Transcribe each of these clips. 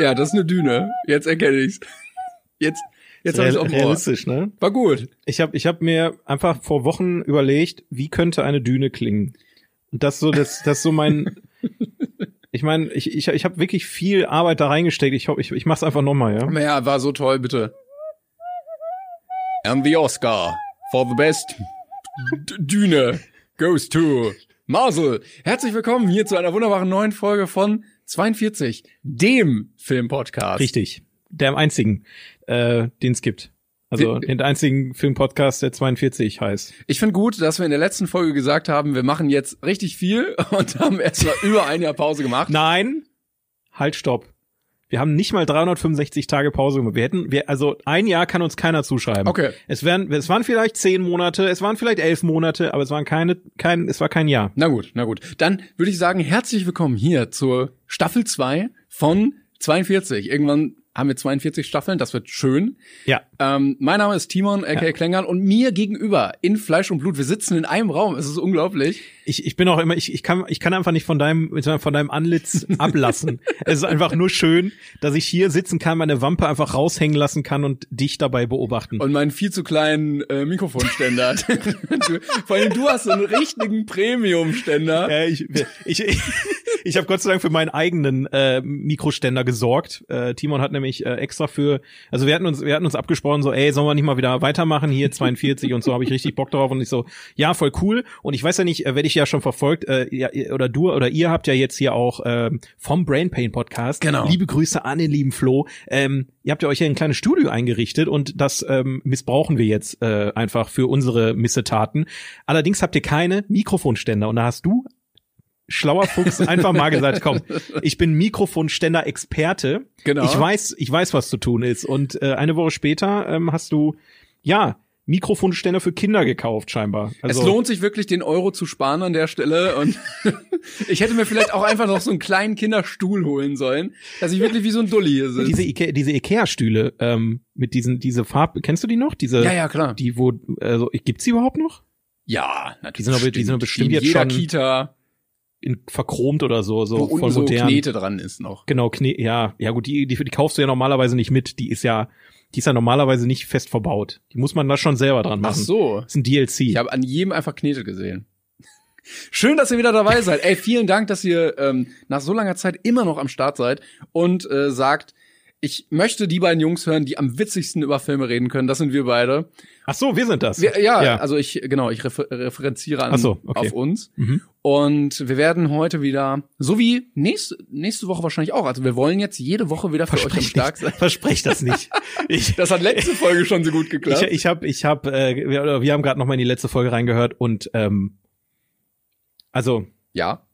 Ja, das ist eine Düne. Jetzt erkenne ich's. Jetzt, jetzt habe ich auch realistisch, ne? War gut. Ich habe ich hab mir einfach vor Wochen überlegt, wie könnte eine Düne klingen? Und das so das das so mein Ich meine, ich ich ich habe wirklich viel Arbeit da reingesteckt. Ich hoffe, ich ich mach's einfach nochmal, ja. Ja, war so toll, bitte. And the Oscar for the best D Düne goes to Marcel. Herzlich willkommen hier zu einer wunderbaren neuen Folge von 42, dem Filmpodcast. Richtig. Der einzigen, äh, den es gibt. Also Den- den einzigen Filmpodcast, der 42 heißt. Ich finde gut, dass wir in der letzten Folge gesagt haben, wir machen jetzt richtig viel und haben erst mal über ein Jahr Pause gemacht. Nein, halt, stopp. Wir haben nicht mal 365 Tage Pause gemacht. Wir hätten, wir, also ein Jahr kann uns keiner zuschreiben. Okay. Es wären, es waren vielleicht zehn Monate, es waren vielleicht elf Monate, aber es waren keine, kein, es war kein Jahr. Na gut, na gut. Dann würde ich sagen, herzlich willkommen hier zur Staffel 2 von 42. Irgendwann haben wir 42 Staffeln, das wird schön. Ja. Ähm, mein Name ist Timon, aka Klängern, und mir gegenüber in Fleisch und Blut, wir sitzen in einem Raum, es ist unglaublich. Ich, ich bin auch immer, ich, ich kann, ich kann einfach nicht von deinem, von deinem Anlitz ablassen. es ist einfach nur schön, dass ich hier sitzen kann, meine Wampe einfach raushängen lassen kann und dich dabei beobachten. Und meinen viel zu kleinen äh, Mikrofonständer. Vor allem du hast so einen richtigen Premium-Ständer. Äh, ich ich, ich, ich habe Gott sei Dank für meinen eigenen äh, Mikroständer gesorgt. Äh, Timon hat nämlich äh, extra für, also wir hatten uns, wir hatten uns abgesprochen, so, ey, sollen wir nicht mal wieder weitermachen hier 42 und so habe ich richtig Bock drauf und ich so, ja, voll cool. Und ich weiß ja nicht, äh, werde ich ja schon verfolgt, äh, ja, oder du oder ihr habt ja jetzt hier auch ähm, vom Brain Pain Podcast. Genau. Liebe Grüße an den lieben Flo. Ähm, ihr habt ja euch ja ein kleines Studio eingerichtet und das ähm, missbrauchen wir jetzt äh, einfach für unsere Missetaten. Allerdings habt ihr keine Mikrofonständer und da hast du schlauer Fuchs einfach mal gesagt, komm, ich bin Mikrofonständer-Experte. Genau. Ich weiß, ich weiß, was zu tun ist. Und äh, eine Woche später ähm, hast du, ja, Mikrofonständer für Kinder gekauft, scheinbar. Also, es lohnt sich wirklich, den Euro zu sparen an der Stelle. Und ich hätte mir vielleicht auch einfach noch so einen kleinen Kinderstuhl holen sollen, dass ich wirklich wie so ein Dulli hier sitze. diese, Ike diese Ikea-Stühle ähm, mit diesen, diese Farbe, kennst du die noch? Diese, Ja, ja, klar. Die, wo, also, gibt's die überhaupt noch? Ja, natürlich. Die sind aber- die sind bestimmt in jetzt schon Kita, In, verchromt oder so, wo so unten voll so modern. Knete dran ist noch. Genau, Kne ja, ja gut, die, die, die kaufst du ja normalerweise nicht mit. Die ist ja, die ist ja normalerweise nicht fest verbaut. Die muss man da schon selber dran machen. Ach so. Das ist ein DLC. Ich habe an jedem einfach Knete gesehen. Schön, dass ihr wieder dabei seid. Ey, vielen Dank, dass ihr ähm, nach so langer Zeit immer noch am Start seid und äh, sagt, ich möchte die beiden Jungs hören, die am witzigsten über Filme reden können. Das sind wir beide. Ach so, wir sind das. Wir, ja, Ja. also ich, genau, ich refer referenziere an, so, okay. auf uns. Mhm. Und wir werden heute wieder, so wie nächste, nächste Woche wahrscheinlich auch, also wir wollen jetzt jede Woche wieder für euch am Versprech, Start sein. versprech das nicht. Ich, Das hat letzte Folge schon so gut ich, geklappt. ich habe, ich habe, äh, wir, wir haben gerade noch mal in die letzte Folge reingehört und ähm, also ja.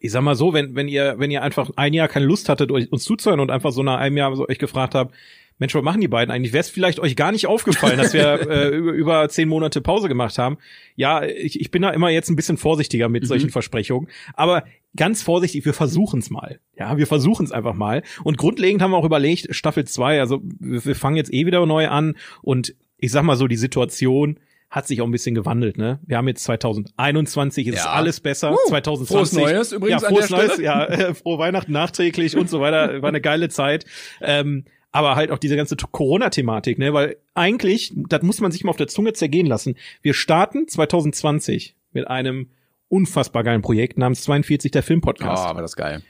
Ich sag mal so, wenn, wenn ihr, wenn ihr einfach ein Jahr keine Lust hattet, euch, uns zuzuhören und einfach so nach einem Jahr so euch gefragt habt, Mensch, was machen die beiden eigentlich? Wäre es vielleicht euch gar nicht aufgefallen, dass wir äh, über, über zehn Monate Pause gemacht haben? Ja, ich, ich bin da immer jetzt ein bisschen vorsichtiger mit Mhm. solchen Versprechungen. Aber ganz vorsichtig, wir versuchen es mal. Ja, wir versuchen es einfach mal. Und grundlegend haben wir auch überlegt, Staffel zwei. also wir, wir fangen jetzt eh wieder neu an und ich sag mal so, die Situation hat sich auch ein bisschen gewandelt, ne? Wir haben jetzt 2021, es ist Ja. alles besser. Uh, 2020. frohes Neues übrigens ja, an frohes der Neues, Stelle. ja, äh, frohe Weihnachten nachträglich und so weiter. War eine geile Zeit. Ähm, aber halt auch diese ganze Corona-Thematik, ne? Weil eigentlich, das muss man sich mal auf der Zunge zergehen lassen. Wir starten 2020 mit einem unfassbar geilen Projekt namens 42 der Oh, Filmpodcast. war das geil.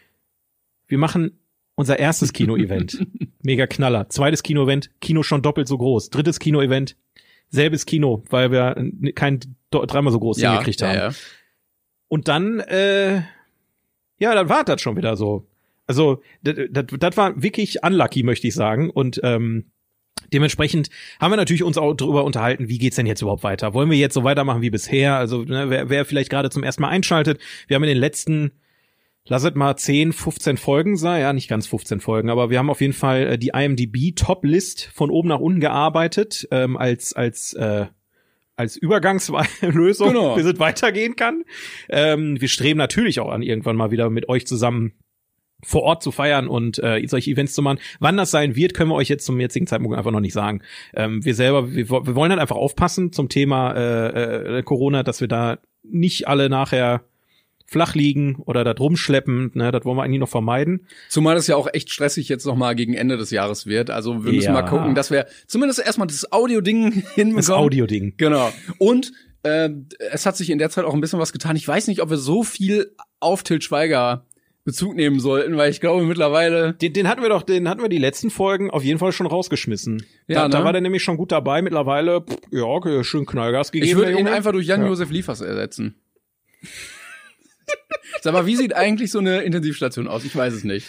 Wir machen unser erstes Kino-Event. Mega Knaller. Zweites Kino-Event, Kino schon doppelt so groß. Drittes Kino-Event, selbes Kino, weil wir kein dreimal so groß Ja, hingekriegt haben. ja. Und dann, äh, ja, dann war das schon wieder so. Also, das war wirklich unlucky, möchte ich sagen. Und ähm, Dementsprechend haben wir natürlich uns auch darüber unterhalten, wie geht's denn jetzt überhaupt weiter? Wollen wir jetzt so weitermachen wie bisher? Also ne, wer, wer vielleicht gerade zum ersten Mal einschaltet, wir haben in den letzten lasset mal 10, 15 Folgen sein, ja, nicht ganz 15 Folgen, aber wir haben auf jeden Fall äh, die IMDb Top List von oben nach unten gearbeitet ähm, als als äh, als Übergangslösung, Genau. bis es weitergehen kann. Ähm, wir streben natürlich auch an, irgendwann mal wieder mit euch zusammen vor Ort zu feiern und äh, solche Events zu machen. Wann das sein wird, können wir euch jetzt zum jetzigen Zeitpunkt einfach noch nicht sagen. Ähm, wir selber, wir, wir wollen halt einfach aufpassen zum Thema äh, äh, Corona, dass wir da nicht alle nachher flach liegen oder da drum schleppen. Ne, das wollen wir eigentlich noch vermeiden. Zumal es ja auch echt stressig jetzt noch mal gegen Ende des Jahres wird. Also wir müssen Ja. mal gucken, dass wir zumindest erstmal das Audio-Ding hinbekommen. Das Audio-Ding. Genau. Und äh, es hat sich in der Zeit auch ein bisschen was getan. Ich weiß nicht, ob wir so viel auf Til Schweiger Bezug nehmen sollten, weil ich glaube mittlerweile. Den, den hatten wir doch, den hatten wir die letzten Folgen auf jeden Fall schon rausgeschmissen. Ja, da, da ne? war der nämlich schon gut dabei. Mittlerweile, pff, ja, okay, schön Knallgas gegeben. Ich würde ihn einfach durch Ja. Jan-Josef Liefers ersetzen. Sag mal, wie sieht eigentlich so eine Intensivstation aus? Ich weiß es nicht.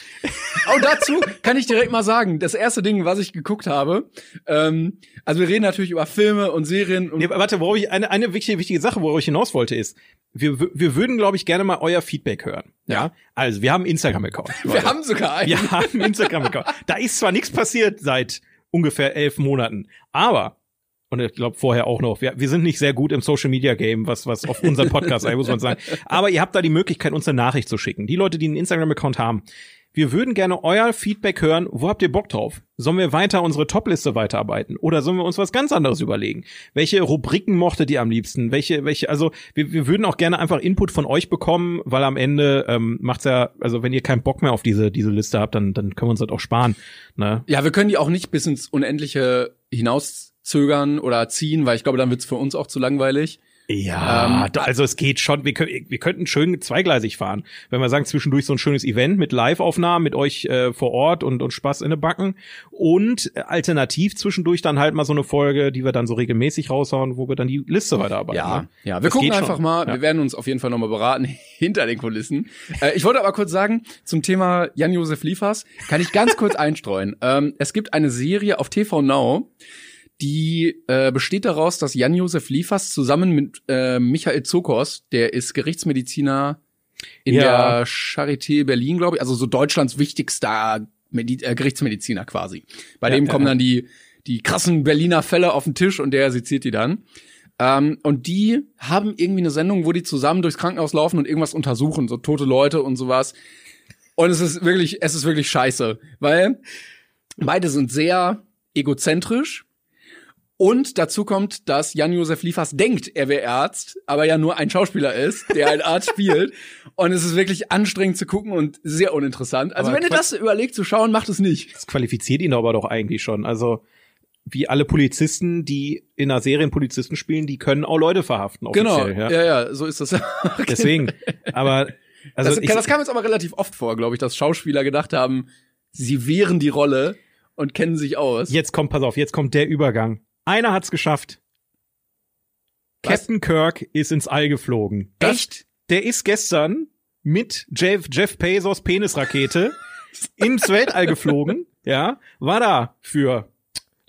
Oh, dazu kann ich direkt mal sagen, das erste Ding, was ich geguckt habe, ähm, also wir reden natürlich über Filme und Serien und Nee, warte, worauf ich, eine, eine wichtige, wichtige Sache, worauf ich hinaus wollte, ist, wir, wir würden, glaube ich, gerne mal euer Feedback hören. Ja. Also, wir haben Instagram-Account. wir haben sogar einen. Wir haben Instagram-Account. Da ist zwar nichts passiert seit ungefähr elf Monaten, aber und ich glaube vorher auch noch. Wir, wir sind nicht sehr gut im Social Media Game, was was auf unseren Podcast ein, muss man sagen. Aber ihr habt da die Möglichkeit, uns eine Nachricht zu schicken. Die Leute, die einen Instagram-Account haben, wir würden gerne euer Feedback hören. Wo habt ihr Bock drauf? Sollen wir weiter unsere Top-Liste weiterarbeiten? Oder sollen wir uns was ganz anderes überlegen? Welche Rubriken mochtet ihr am liebsten? Welche, welche, also wir, wir würden auch gerne einfach Input von euch bekommen, weil am Ende ähm, macht's ja, also wenn ihr keinen Bock mehr auf diese, diese Liste habt, dann, dann können wir uns das auch sparen. Ne? Ja, wir können die auch nicht bis ins Unendliche hinauszögern oder ziehen, weil ich glaube, dann wird's für uns auch zu langweilig. Ja, Ähm, also es geht schon. Wir, wir könnten schön zweigleisig fahren. Wenn wir sagen, zwischendurch so ein schönes Event mit Live-Aufnahmen mit euch äh, vor Ort und, und Spaß in den Backen. Und äh, alternativ zwischendurch dann halt mal so eine Folge, die wir dann so regelmäßig raushauen, wo wir dann die Liste weiterarbeiten. Ja, ne? ja. Wir Das gucken einfach schon. mal. Ja. Wir werden uns auf jeden Fall nochmal beraten hinter den Kulissen. Äh, ich wollte aber kurz sagen, zum Thema Jan-Josef Liefers kann ich ganz kurz einstreuen. Ähm, es gibt eine Serie auf TV Now, die äh, besteht daraus, dass Jan-Josef Liefers zusammen mit äh, Michael Zokos, der ist Gerichtsmediziner in Ja. der Charité Berlin, glaube ich, also so Deutschlands wichtigster Medi äh, Gerichtsmediziner quasi. Bei Ja, dem ja, kommen dann die, die krassen Berliner Fälle auf den Tisch und der seziert die dann. Ähm, und die haben irgendwie eine Sendung, wo die zusammen durchs Krankenhaus laufen und irgendwas untersuchen, so tote Leute und sowas. Und es ist wirklich, es ist wirklich scheiße, weil beide sind sehr egozentrisch. Und dazu kommt, dass Jan-Josef Liefers denkt, er wäre Arzt, aber ja nur ein Schauspieler ist, der einen Arzt spielt. Und es ist wirklich anstrengend zu gucken und sehr uninteressant. Also Aber wenn ihr das überlegt zu schauen, macht es nicht. Das qualifiziert ihn aber doch eigentlich schon. Also wie alle Polizisten, die in einer Serie Polizisten spielen, die können auch Leute verhaften. Genau, Offiziell, ja, ja. ja, so ist das. Deswegen. Aber also das, ich, das kam jetzt aber relativ oft vor, glaube ich, dass Schauspieler gedacht haben, sie wehren die Rolle und kennen sich aus. Jetzt kommt, pass auf, jetzt kommt der Übergang. Einer hat's geschafft. Was? Captain Kirk ist ins All geflogen. Das, Echt? Der ist gestern mit Jeff, Jeff Bezos Penisrakete ins Weltall geflogen. Ja, war da für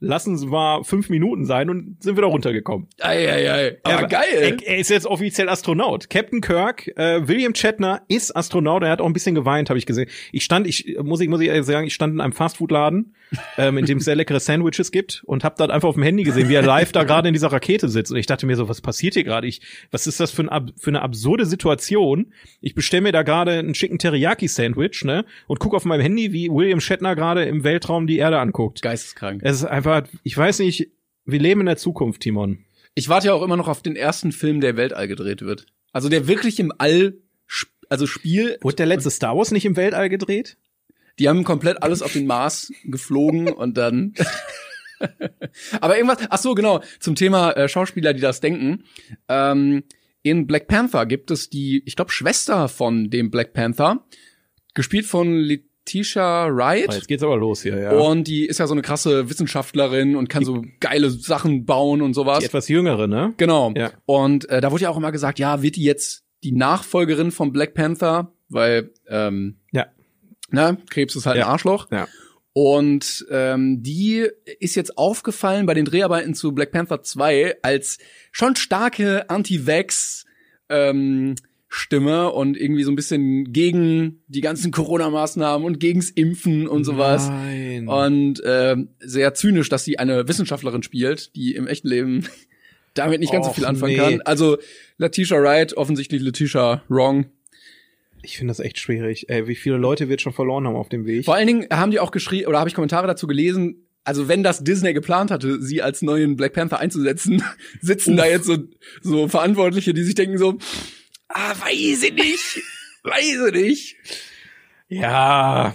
lassen Sie mal fünf Minuten sein und sind wieder runtergekommen. Ei, ei, ei. Aber er, geil. Er, er ist jetzt offiziell Astronaut. Captain Kirk, äh, William Shatner ist Astronaut. Er hat auch ein bisschen geweint, habe ich gesehen. Ich stand, ich muss ich muss ich ehrlich sagen, ich stand in einem Fastfood-Laden, ähm, in dem es sehr leckere Sandwiches gibt und habe dort einfach auf dem Handy gesehen, wie er live da gerade in dieser Rakete sitzt. Und ich dachte mir so, was passiert hier gerade? Ich, was ist das für, ein, für eine absurde Situation? Ich bestelle mir da gerade einen schicken Teriyaki-Sandwich, ne, und guck auf meinem Handy, wie William Shatner gerade im Weltraum die Erde anguckt. Geisteskrank. Es ist einfach, ich weiß nicht, wir leben in der Zukunft, Timon. Ich warte ja auch immer noch auf den ersten Film, der Weltall gedreht wird. Also der wirklich im All, also Spiel, Wurde der letzte Star Wars nicht im Weltall gedreht? die haben komplett alles auf den Mars geflogen und dann. Aber irgendwas, ach so, genau, zum Thema äh, Schauspieler, die das denken. Ähm, in Black Panther gibt es die, ich glaube, Schwester von dem Black Panther, gespielt von Letitia Wright. Ah, jetzt geht's aber los hier, ja. Und die ist ja so eine krasse Wissenschaftlerin und kann so geile Sachen bauen und sowas. die etwas jüngere, ne? Genau. Ja. Und äh, da wurde ja auch immer gesagt, ja, wird die jetzt die Nachfolgerin von Black Panther, weil ähm, Ja. ne, Krebs ist halt Ja. ein Arschloch. Ja. Und ähm, die ist jetzt aufgefallen bei den Dreharbeiten zu Black Panther 2 als schon starke Anti-Vax ähm, Stimme und irgendwie so ein bisschen gegen die ganzen Corona-Maßnahmen und gegens Impfen und sowas. Nein. Und ähm, sehr zynisch, dass sie eine Wissenschaftlerin spielt, die im echten Leben damit nicht ganz so Och, viel anfangen nee. kann. Also Letitia Wright, offensichtlich Letitia Wrong. Ich finde das echt schwierig. Ey, wie viele Leute wir jetzt schon verloren haben auf dem Weg. Vor allen Dingen haben die auch geschrieben, oder habe ich Kommentare dazu gelesen, also wenn das Disney geplant hatte, sie als neuen Black Panther einzusetzen, sitzen da jetzt so, so Verantwortliche, die sich denken so, ah, weiß ich nicht, weiß ich nicht. Ja,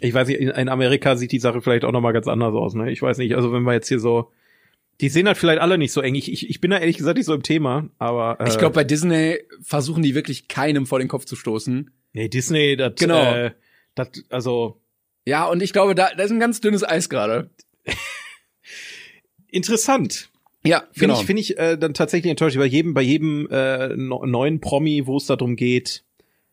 ich weiß nicht, in, Amerika sieht die Sache vielleicht auch noch mal ganz anders aus, ne? Ich weiß nicht, also wenn wir jetzt hier so, die sehen halt vielleicht alle nicht so eng. Ich, ich, ich bin da ehrlich gesagt nicht so im Thema, aber äh, Ich glaube, bei Disney versuchen die wirklich keinem vor den Kopf zu stoßen. nee, Disney, das, Genau. äh, das, also Ja, und ich glaube, da, da ist ein ganz dünnes Eis gerade. interessant. Ja, Finde genau. ich, finde ich äh, dann tatsächlich enttäuscht bei jedem, bei jedem äh, no, neuen Promi, wo es darum geht.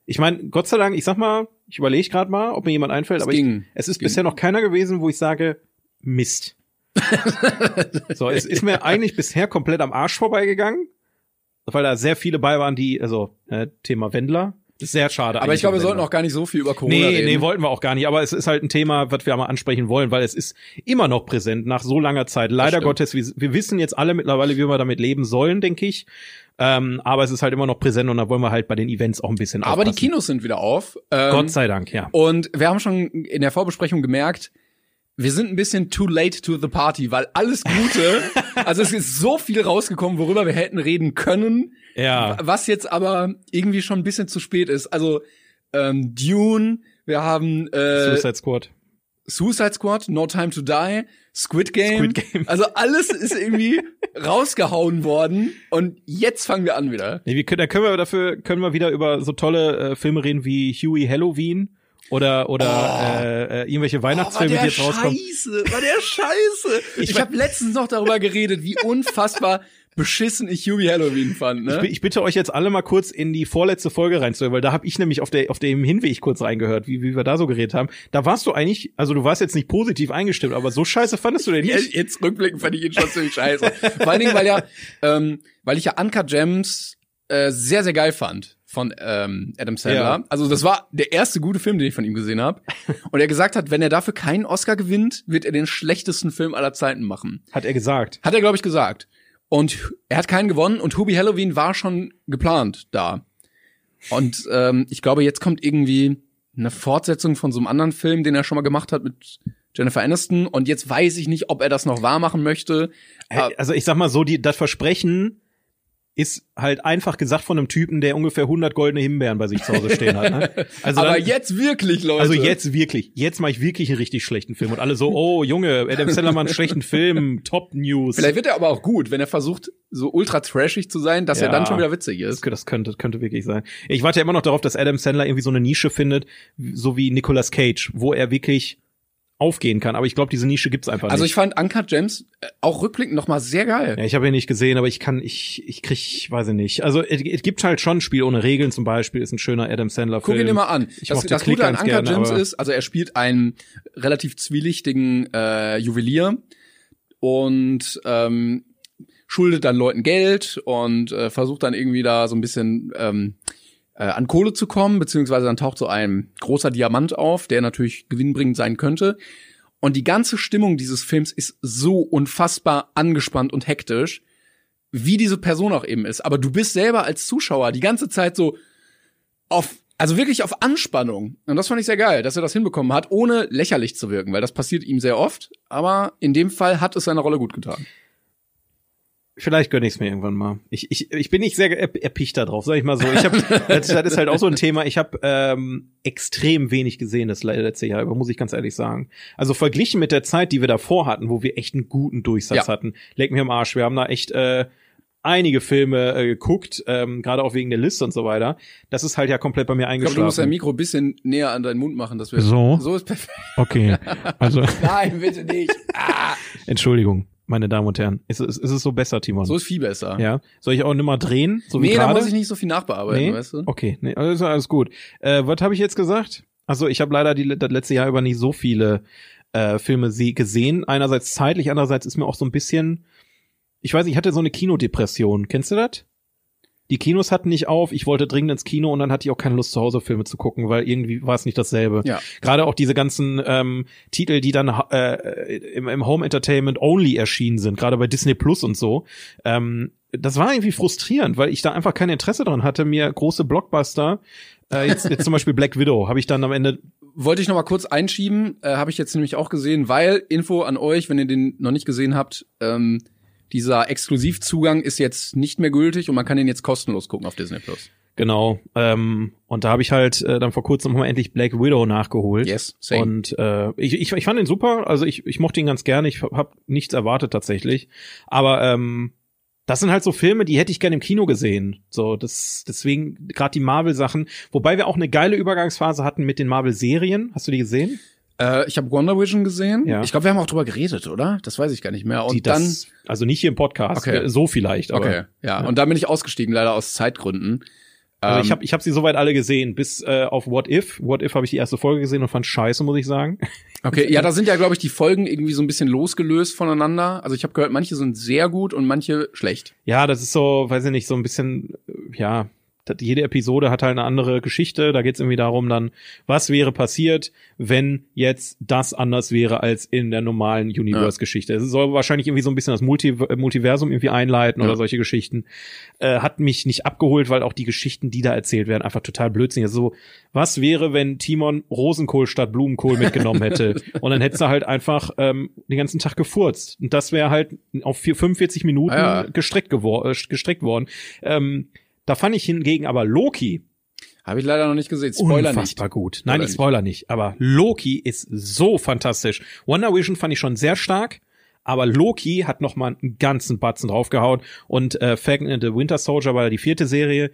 Ich meine, Gott sei Dank, ich sag mal, ich überlege gerade mal, ob mir jemand einfällt, Es aber ich, es ist ging. bisher noch keiner gewesen, wo ich sage, Mist. so, es ist mir eigentlich bisher komplett am Arsch vorbeigegangen, weil da sehr viele bei waren, die, also äh, Thema Wendler, sehr schade. Aber ich glaube, wir sollten auch gar nicht so viel über Corona Nee, reden. nee, wollten wir auch gar nicht. Aber es ist halt ein Thema, was wir mal ansprechen wollen, weil es ist immer noch präsent nach so langer Zeit. Leider. Gottes, wir, wir wissen jetzt alle mittlerweile, wie wir damit leben sollen, denke ich. Ähm, aber es ist halt immer noch präsent und da wollen wir halt bei den Events auch ein bisschen Aber die. Kinos sind wieder auf. Ähm, Gott sei Dank, ja. Und wir haben schon in der Vorbesprechung gemerkt, wir sind ein bisschen too late to the party, weil alles Gute, also es ist so viel rausgekommen, worüber wir hätten reden können, Ja. was jetzt aber irgendwie schon ein bisschen zu spät ist. Also ähm, Dune, wir haben äh, Suicide Squad. Suicide Squad, No Time to Die, Squid Game. Squid Game. Also alles ist irgendwie rausgehauen worden und jetzt fangen wir an wieder. Nee, wir können, da können wir dafür können wir wieder über so tolle äh, Filme reden wie Huey Halloween oder oder Oh. äh, äh, irgendwelche Oh, Weihnachtsfilme, der die jetzt rauskommen. scheiße, war der scheiße. Ich, Ich habe letztens noch darüber geredet, wie unfassbar beschissen ich Huey Halloween fand. Ich, Ne? bi- ich bitte euch jetzt alle mal kurz in die vorletzte Folge reinzuhören, weil da habe ich nämlich auf der auf dem Hinweg kurz reingehört, wie, wie wir da so geredet haben. Da warst du eigentlich, also du warst jetzt nicht positiv eingestimmt, aber so scheiße fandest du den nicht. jetzt rückblickend fand ich ihn schon ziemlich scheiße. Vor allen Dingen, weil ja, ähm, weil ich ja Uncut Gems äh, sehr, sehr geil fand von ähm, Adam Sandler. Ja. Also das war der erste gute Film, den ich von ihm gesehen habe. Und er gesagt hat, wenn er dafür keinen Oscar gewinnt, wird er den schlechtesten Film aller Zeiten machen. Hat er gesagt. Hat er, glaube ich, gesagt. Und er hat keinen gewonnen und Hubie Halloween war schon geplant da. Und ähm, ich glaube, jetzt kommt irgendwie eine Fortsetzung von so einem anderen Film, den er schon mal gemacht hat mit Jennifer Aniston. Und jetzt weiß ich nicht, ob er das noch wahr machen möchte. Also ich sag mal so, die, das Versprechen ist halt einfach gesagt von einem Typen, der ungefähr 100 goldene Himbeeren bei sich zu Hause stehen hat. Ne? Also Aber dann, jetzt wirklich, Leute. also jetzt wirklich, jetzt mache ich wirklich einen richtig schlechten Film und alle so, oh Junge, Adam Sandler macht einen schlechten Film, Top News. Vielleicht wird er aber auch gut, wenn er versucht, so ultra trashig zu sein, dass er Ja. dann schon wieder witzig Das, ist. das könnte, könnte wirklich sein. Ich warte ja immer noch darauf, dass Adam Sandler irgendwie so eine Nische findet, so wie Nicolas Cage, wo er wirklich aufgehen kann. Aber ich glaube, diese Nische gibt's einfach Also nicht. ich fand Uncut Gems äh, auch rückblickend noch mal sehr geil. Ja, ich habe ihn nicht gesehen, aber ich kann, ich, ich krieg, weiß ich nicht. Also es, gibt halt schon ein Spiel ohne Regeln zum Beispiel, ist ein schöner Adam Sandler Film. Guck ihn dir mal an. Ich das das Click Gute an Uncut gerne, Gems ist, also er spielt einen relativ zwielichtigen äh, Juwelier und ähm, schuldet dann Leuten Geld und äh, versucht dann irgendwie da so ein bisschen ähm, äh, an Kohle zu kommen, beziehungsweise dann taucht so ein großer Diamant auf, der natürlich gewinnbringend sein könnte. Und die ganze Stimmung dieses Films ist so unfassbar angespannt und hektisch, wie diese Person auch eben ist. Aber du bist selber als Zuschauer die ganze Zeit so auf, also wirklich auf Anspannung. Und das fand ich sehr geil, dass er das hinbekommen hat, ohne lächerlich zu wirken, weil das passiert ihm sehr oft. Aber in dem Fall hat es seiner Rolle gut getan. Vielleicht gönn ich's mir irgendwann mal. Ich, ich, ich bin nicht sehr erp- erpicht da drauf, sag ich mal so. Ich hab, das, ist halt auch so ein Thema. Ich habe ähm, extrem wenig gesehen das le- letzte Jahr, über, muss ich ganz ehrlich sagen. Also verglichen mit der Zeit, die wir davor hatten, wo wir echt einen guten Durchsatz Ja. hatten, leck mir am Arsch. Wir haben da echt äh, einige Filme äh, geguckt, ähm, gerade auch wegen der Liste und so weiter. Das ist halt ja komplett bei mir Ich glaube, du musst dein eingeschlafen. Mikro ein bisschen näher an deinen Mund machen, dass wir So? So ist perfekt. Okay, also Nein, bitte nicht. Ah, Entschuldigung, meine Damen und Herren. Ist, es- ist es so besser, Timon? so ist viel besser. ja. Soll ich auch nimmer drehen, so wie nee, da muss ich nicht so viel nachbearbeiten, Nee? weißt du? Okay, nee, also ist alles gut. Äh, was habe ich jetzt gesagt? Also ich habe leider die, das letzte Jahr über nicht so viele äh, Filme gesehen. Einerseits zeitlich, andererseits ist mir auch so ein bisschen, ich weiß, ich hatte so eine Kinodepression. Kennst du das? Die Kinos hatten nicht auf, ich wollte dringend ins Kino und dann hatte ich auch keine Lust, zu Hause Filme zu gucken, weil irgendwie war es nicht dasselbe. Ja. Gerade auch diese ganzen ähm, Titel, die dann äh, im, im Home Entertainment Only erschienen sind, gerade bei Disney Plus und so. Ähm, das war irgendwie frustrierend, weil ich da einfach kein Interesse dran hatte, mir große Blockbuster, äh, jetzt, jetzt zum Beispiel Black Widow, habe ich dann am Ende Wollte ich noch mal kurz einschieben, äh, habe ich jetzt nämlich auch gesehen, weil Info an euch, wenn ihr den noch nicht gesehen habt, ähm, dieser Exklusivzugang ist jetzt nicht mehr gültig und man kann den jetzt kostenlos gucken auf Disney Plus. Genau. Ähm, und da habe ich halt äh, dann vor kurzem noch mal endlich Black Widow nachgeholt. Yes, same. Und äh, ich, ich, ich fand ihn super. Also ich, ich mochte ihn ganz gerne. Ich habe nichts erwartet tatsächlich. Aber ähm, das sind halt so Filme, die hätte ich gerne im Kino gesehen. So, das deswegen gerade die Marvel-Sachen. Wobei wir auch eine geile Übergangsphase hatten mit den Marvel-Serien. Hast du die gesehen? Äh, ich habe Wonder Vision gesehen. Ja. Ich glaube, wir haben auch drüber geredet, oder? Das weiß ich gar nicht mehr. Und die dann das, also nicht hier im Podcast. Okay. So vielleicht. Aber, Okay, ja. Und dann bin ich ausgestiegen, leider aus Zeitgründen. Aber ich Ähm, habe ich hab sie soweit alle gesehen, bis äh, auf What If. What If habe ich die erste Folge gesehen und fand scheiße, muss ich sagen. Okay, ja, da sind ja, glaube ich, die Folgen irgendwie so ein bisschen losgelöst voneinander. Also ich habe gehört, manche sind sehr gut und manche schlecht. Ja, das ist so, weiß ich nicht, so ein bisschen, äh, ja, das, jede Episode hat halt eine andere Geschichte. Da geht's irgendwie darum dann, was wäre passiert, wenn jetzt das anders wäre als in der normalen Universe-Geschichte. Es soll wahrscheinlich irgendwie so ein bisschen das Multi äh, Multiversum irgendwie einleiten Ja. oder solche Geschichten. Äh, hat mich nicht abgeholt, weil auch die Geschichten, die da erzählt werden, einfach total blödsinnig. Also so, was wäre, wenn Timon Rosenkohl statt Blumenkohl mitgenommen hätte? Und dann hättest du halt einfach ähm, den ganzen Tag gefurzt. Und das wäre halt auf vier, 45 Minuten ja. gestreckt, gewor äh, gestreckt worden. Ähm, da fand ich hingegen aber Loki Habe ich leider noch nicht gesehen. Spoiler unfassbar nicht. gut. Nein, ich spoiler nicht. Aber Loki ist so fantastisch. Wonder Vision fand ich schon sehr stark. Aber Loki hat noch mal einen ganzen Batzen draufgehauen. Und äh, Falcon and the Winter Soldier war ja die vierte Serie.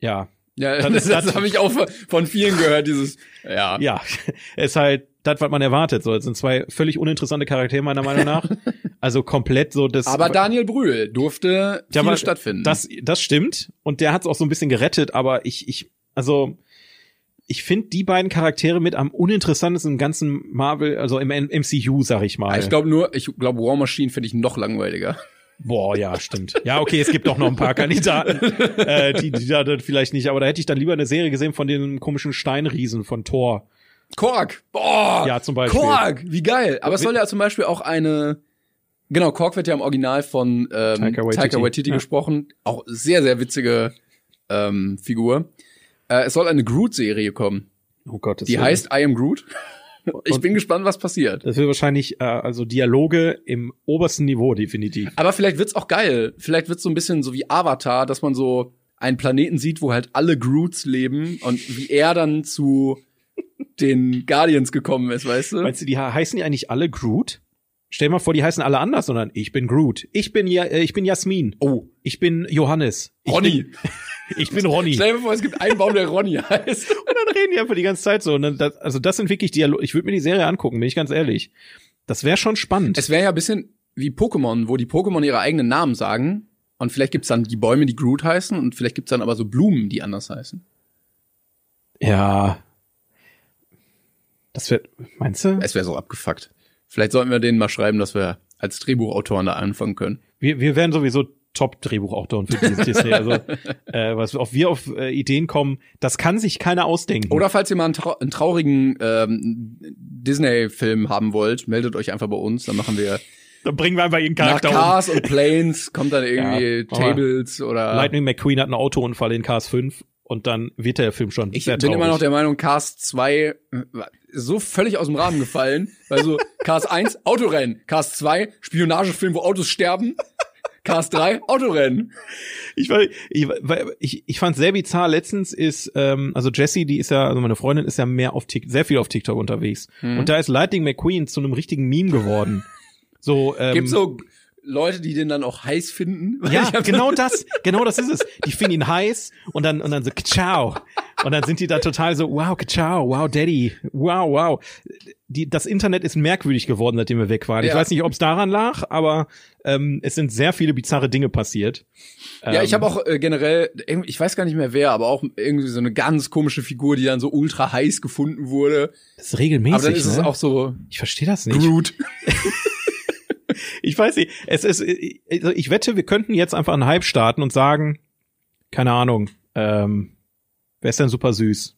Ja, Ja, Das- das, das, das- habe ich auch von vielen gehört, dieses, ja. ja, ist halt das, was man erwartet. So, es sind zwei völlig uninteressante Charaktere meiner Meinung nach. Also komplett so das. Aber Daniel Brühl durfte Ja, viel stattfinden. Das, das stimmt. Und der hat es auch so ein bisschen gerettet, aber ich, ich, also, ich finde die beiden Charaktere mit am uninteressantesten im ganzen Marvel, also im MCU, sag ich mal. ich glaube nur, ich glaube War Machine finde ich noch langweiliger. Boah, ja, stimmt. Ja, okay, es gibt doch noch ein paar Kandidaten, äh, die, die da vielleicht nicht, aber da hätte ich dann lieber eine Serie gesehen von dem komischen Steinriesen von Thor. Kork. Boah. Ja, zum Beispiel. Kork. Wie geil. Aber es soll ja zum Beispiel auch eine, genau, Kork wird ja im Original von ähm, Taika Waititi. Taika Waititi Ja. gesprochen. Auch sehr, sehr witzige ähm, Figur. Äh, es soll eine Groot-Serie kommen. Oh Gott, das Die heißt I Am Groot. Ich bin gespannt, was passiert. Das wird wahrscheinlich, äh, also Dialoge im obersten Niveau, definitiv. Aber vielleicht wird's auch geil. Vielleicht wird's so ein bisschen so wie Avatar, dass man so einen Planeten sieht, wo halt alle Groots leben und wie er dann zu den Guardians gekommen ist, weißt du? Meinst du, die he- heißen die eigentlich alle Groot? Stell mal vor, die heißen alle anders, sondern ich bin Groot. Ich bin ja, äh, ich bin Jasmin. Oh, Ich bin Johannes. Ich Ronny. Bin, ich bin Ronny. Stell dir vor, es gibt einen Baum, der Ronny heißt. Und dann reden die einfach die ganze Zeit so. Und dann, das, also das sind wirklich Dialog. Ich würde mir die Serie angucken, bin ich ganz ehrlich. Das wäre schon spannend. Es wäre ja ein bisschen wie Pokémon, wo die Pokémon ihre eigenen Namen sagen. Und vielleicht gibt's dann die Bäume, die Groot heißen, und vielleicht gibt's dann aber so Blumen, die anders heißen. ja. Das wird, meinst du? Es wäre so abgefuckt. Vielleicht sollten wir denen mal schreiben, dass wir als Drehbuchautoren da anfangen können. Wir, wir wären sowieso Top-Drehbuchautoren für dieses Disney. Also, äh, was auf wir auf äh, Ideen kommen, das kann sich keiner ausdenken. Oder falls ihr mal einen, trau einen traurigen ähm, Disney-Film haben wollt, meldet euch einfach bei uns. Dann machen wir dann bringen wir einfach ihren nach Charakter um. Cars und Planes kommt dann irgendwie Ja, Tables oder Lightning McQueen hat einen Autounfall in Cars 5 und dann wird der Film schon Ich bin traurig. immer noch der Meinung, Cars 2 äh, ist so völlig aus dem Rahmen gefallen. Weil so Cars 1, Autorennen. Cars 2, Spionagefilm, wo Autos sterben. Cars 3, Autorennen. Ich, war, ich, ich, ich fand sehr bizarr. Letztens ist, ähm, also Jessie, die ist ja, also meine Freundin ist ja mehr auf TikTok, sehr viel auf TikTok unterwegs. Mhm. Und da ist Lightning McQueen zu einem richtigen Meme geworden. So, ähm, Gibt so Leute, die den dann auch heiß finden. Ja, ich genau das, genau das ist es. Die finden ihn heiß und dann und dann so ciao und dann sind die da total so wow ciao, wow Daddy, wow wow. die, das Internet ist merkwürdig geworden, seitdem wir weg waren. Ich Ja. weiß nicht, ob es daran lag, aber ähm, es sind sehr viele bizarre Dinge passiert. Ja, ich Ähm, habe auch äh, generell, ich weiß gar nicht mehr wer, aber auch irgendwie so eine ganz komische Figur, die dann so ultra heiß gefunden wurde. das ist regelmäßig. aber dann ist es ne? auch so ich verstehe das nicht. Groot. Ich weiß nicht. Es ist, also ich wette, wir könnten jetzt einfach einen Hype starten und sagen, keine Ahnung, ähm, wer ist denn super süß?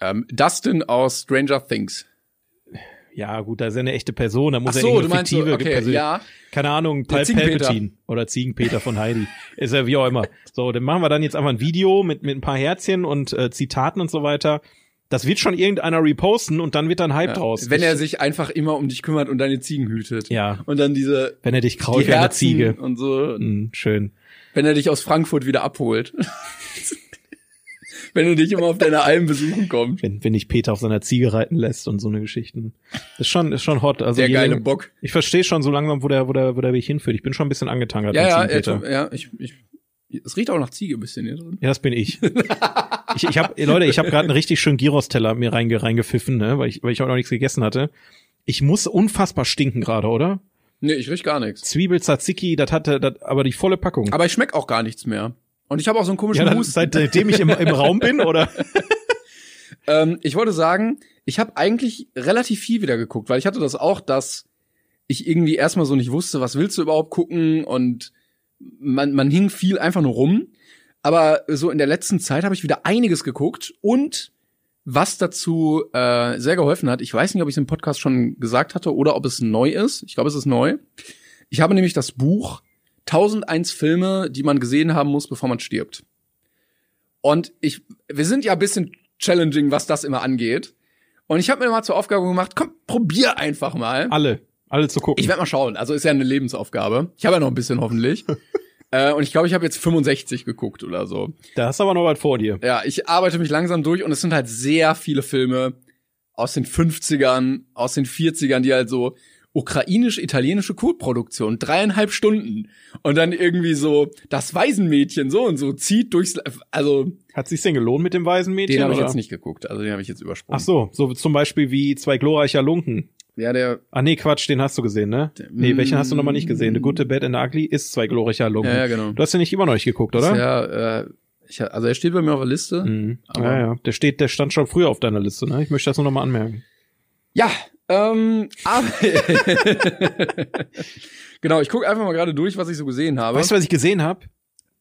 Ähm, Dustin aus Stranger Things. Ja, gut, da ist ja eine echte Person, da muss Ach ja so, irgendeine du meinst so, fiktive okay, Person. ja. Keine Ahnung, Pal. Palpatine oder Ziegenpeter von Heidi. Ist ja wie auch immer. So, dann machen wir dann jetzt einfach ein Video mit, mit ein paar Herzchen und äh, Zitaten und so weiter. Das wird schon irgendeiner reposten und dann wird dann Hype Ja. draus. Wenn er sich einfach immer um dich kümmert und deine Ziegen hütet. Ja. Und dann diese wenn er dich krault die wie eine Ziege. und so. Hm, schön. Wenn er dich aus Frankfurt wieder abholt. wenn er dich immer auf deine Alm besuchen kommt. Wenn, wenn dich Peter auf seiner Ziege reiten lässt und so eine Geschichten. Ist schon, ist schon hot. Also Der geile Bock. Ich verstehe schon so langsam, wo der, wo der, wo der Weg hinführt. Ich bin schon ein bisschen angetangert. Ja, ja, ja, ich, ich, es riecht auch nach Ziege ein bisschen hier drin. Ja, das bin ich. ich, ich hab, Leute, ich habe gerade einen richtig schönen Gyros-Teller mir reinge, reingepfiffen, ne, weil ich, weil ich auch noch nichts gegessen hatte. Ich muss unfassbar stinken gerade, oder? Nee, ich riech gar nichts. Zwiebel, Tzatziki, das hatte, das, aber die volle Packung. Aber ich schmeck auch gar nichts mehr. Und ich habe auch so einen komischen ja, Husten. seitdem ich im, im Raum bin, oder? Ähm, ich wollte sagen, ich habe eigentlich relativ viel wieder geguckt, weil ich hatte das auch, dass ich irgendwie erstmal so nicht wusste, was willst du überhaupt gucken und man, man hing viel einfach nur rum. Aber so in der letzten Zeit habe ich wieder einiges geguckt und was dazu äh, sehr geholfen hat, ich weiß nicht, ob ich es im Podcast schon gesagt hatte oder ob es neu ist. Ich glaube, es ist neu. Ich habe nämlich das Buch 1001 Filme, die man gesehen haben muss, bevor man stirbt. Und ich, wir sind ja ein bisschen challenging, was das immer angeht. Und ich habe mir mal zur Aufgabe gemacht, komm, probier einfach mal. Alle, alle zu gucken. Ich werde mal schauen. Also ist ja eine Lebensaufgabe. Ich habe ja noch ein bisschen hoffentlich. äh, und ich glaube, ich habe jetzt 65 geguckt oder so. da hast du aber noch was vor dir. Ja, ich arbeite mich langsam durch und es sind halt sehr viele Filme aus den 50ern, aus den 40ern, die halt so ukrainisch-italienische Kultproduktion, dreieinhalb Stunden. Und dann irgendwie so, das Waisenmädchen so und so zieht durchs, also, Hat sich's denn gelohnt mit dem weisen Mädchen? den habe ich jetzt nicht geguckt. Also den habe ich jetzt übersprungen. Ach so, so zum Beispiel wie zwei glorreicher Lunken. Ja, der, Ah nee, Quatsch, den hast du gesehen, ne? Nee, welchen hast du nochmal nicht gesehen? The Good, The Bad and the Ugly ist zwei glorreicher Lunken. ja, ja, genau. Du hast den nicht immer noch nicht geguckt, oder? Ja, äh, ich, also er steht bei mir auf der Liste. Mhm. Ja, ja. Der steht, der stand schon früher auf deiner Liste, ne? Ich möchte das nur nochmal anmerken. Ja, ähm, aber genau, ich gucke einfach mal gerade durch, was ich so gesehen habe. Weißt du, was ich gesehen habe?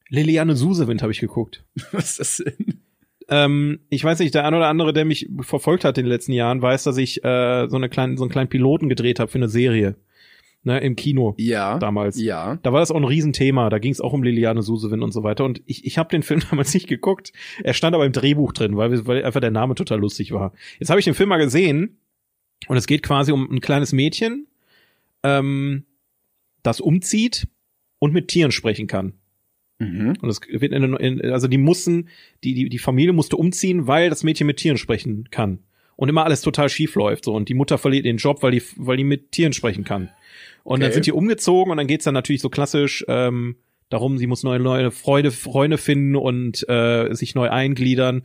Liliane Susewind habe ich geguckt. was ist das denn? Ähm, ich weiß nicht, der ein oder andere, der mich verfolgt hat in den letzten Jahren, weiß, dass ich äh, so, eine kleine, so einen kleinen Piloten gedreht habe für eine Serie. Ne, im Kino Ja. damals. Ja. Da war das auch ein Riesenthema. Da ging es auch um Liliane Susewind und so weiter. Und ich, ich habe den Film damals nicht geguckt. Er stand aber im Drehbuch drin, weil, weil einfach der Name total lustig war. Jetzt habe ich den Film mal gesehen und es geht quasi um ein kleines Mädchen, ähm, das umzieht und mit Tieren sprechen kann. Mhm. Und es wird in, in, also die mussten, die, die, die Familie musste umziehen, weil das Mädchen mit Tieren sprechen kann. Und immer alles total schief läuft. So. Und die Mutter verliert den Job, weil die, weil die mit Tieren sprechen kann. Und dann Okay. sind die umgezogen und dann geht's dann natürlich so klassisch ähm, darum, sie muss neue, neue Freude, Freunde finden und äh, sich neu eingliedern.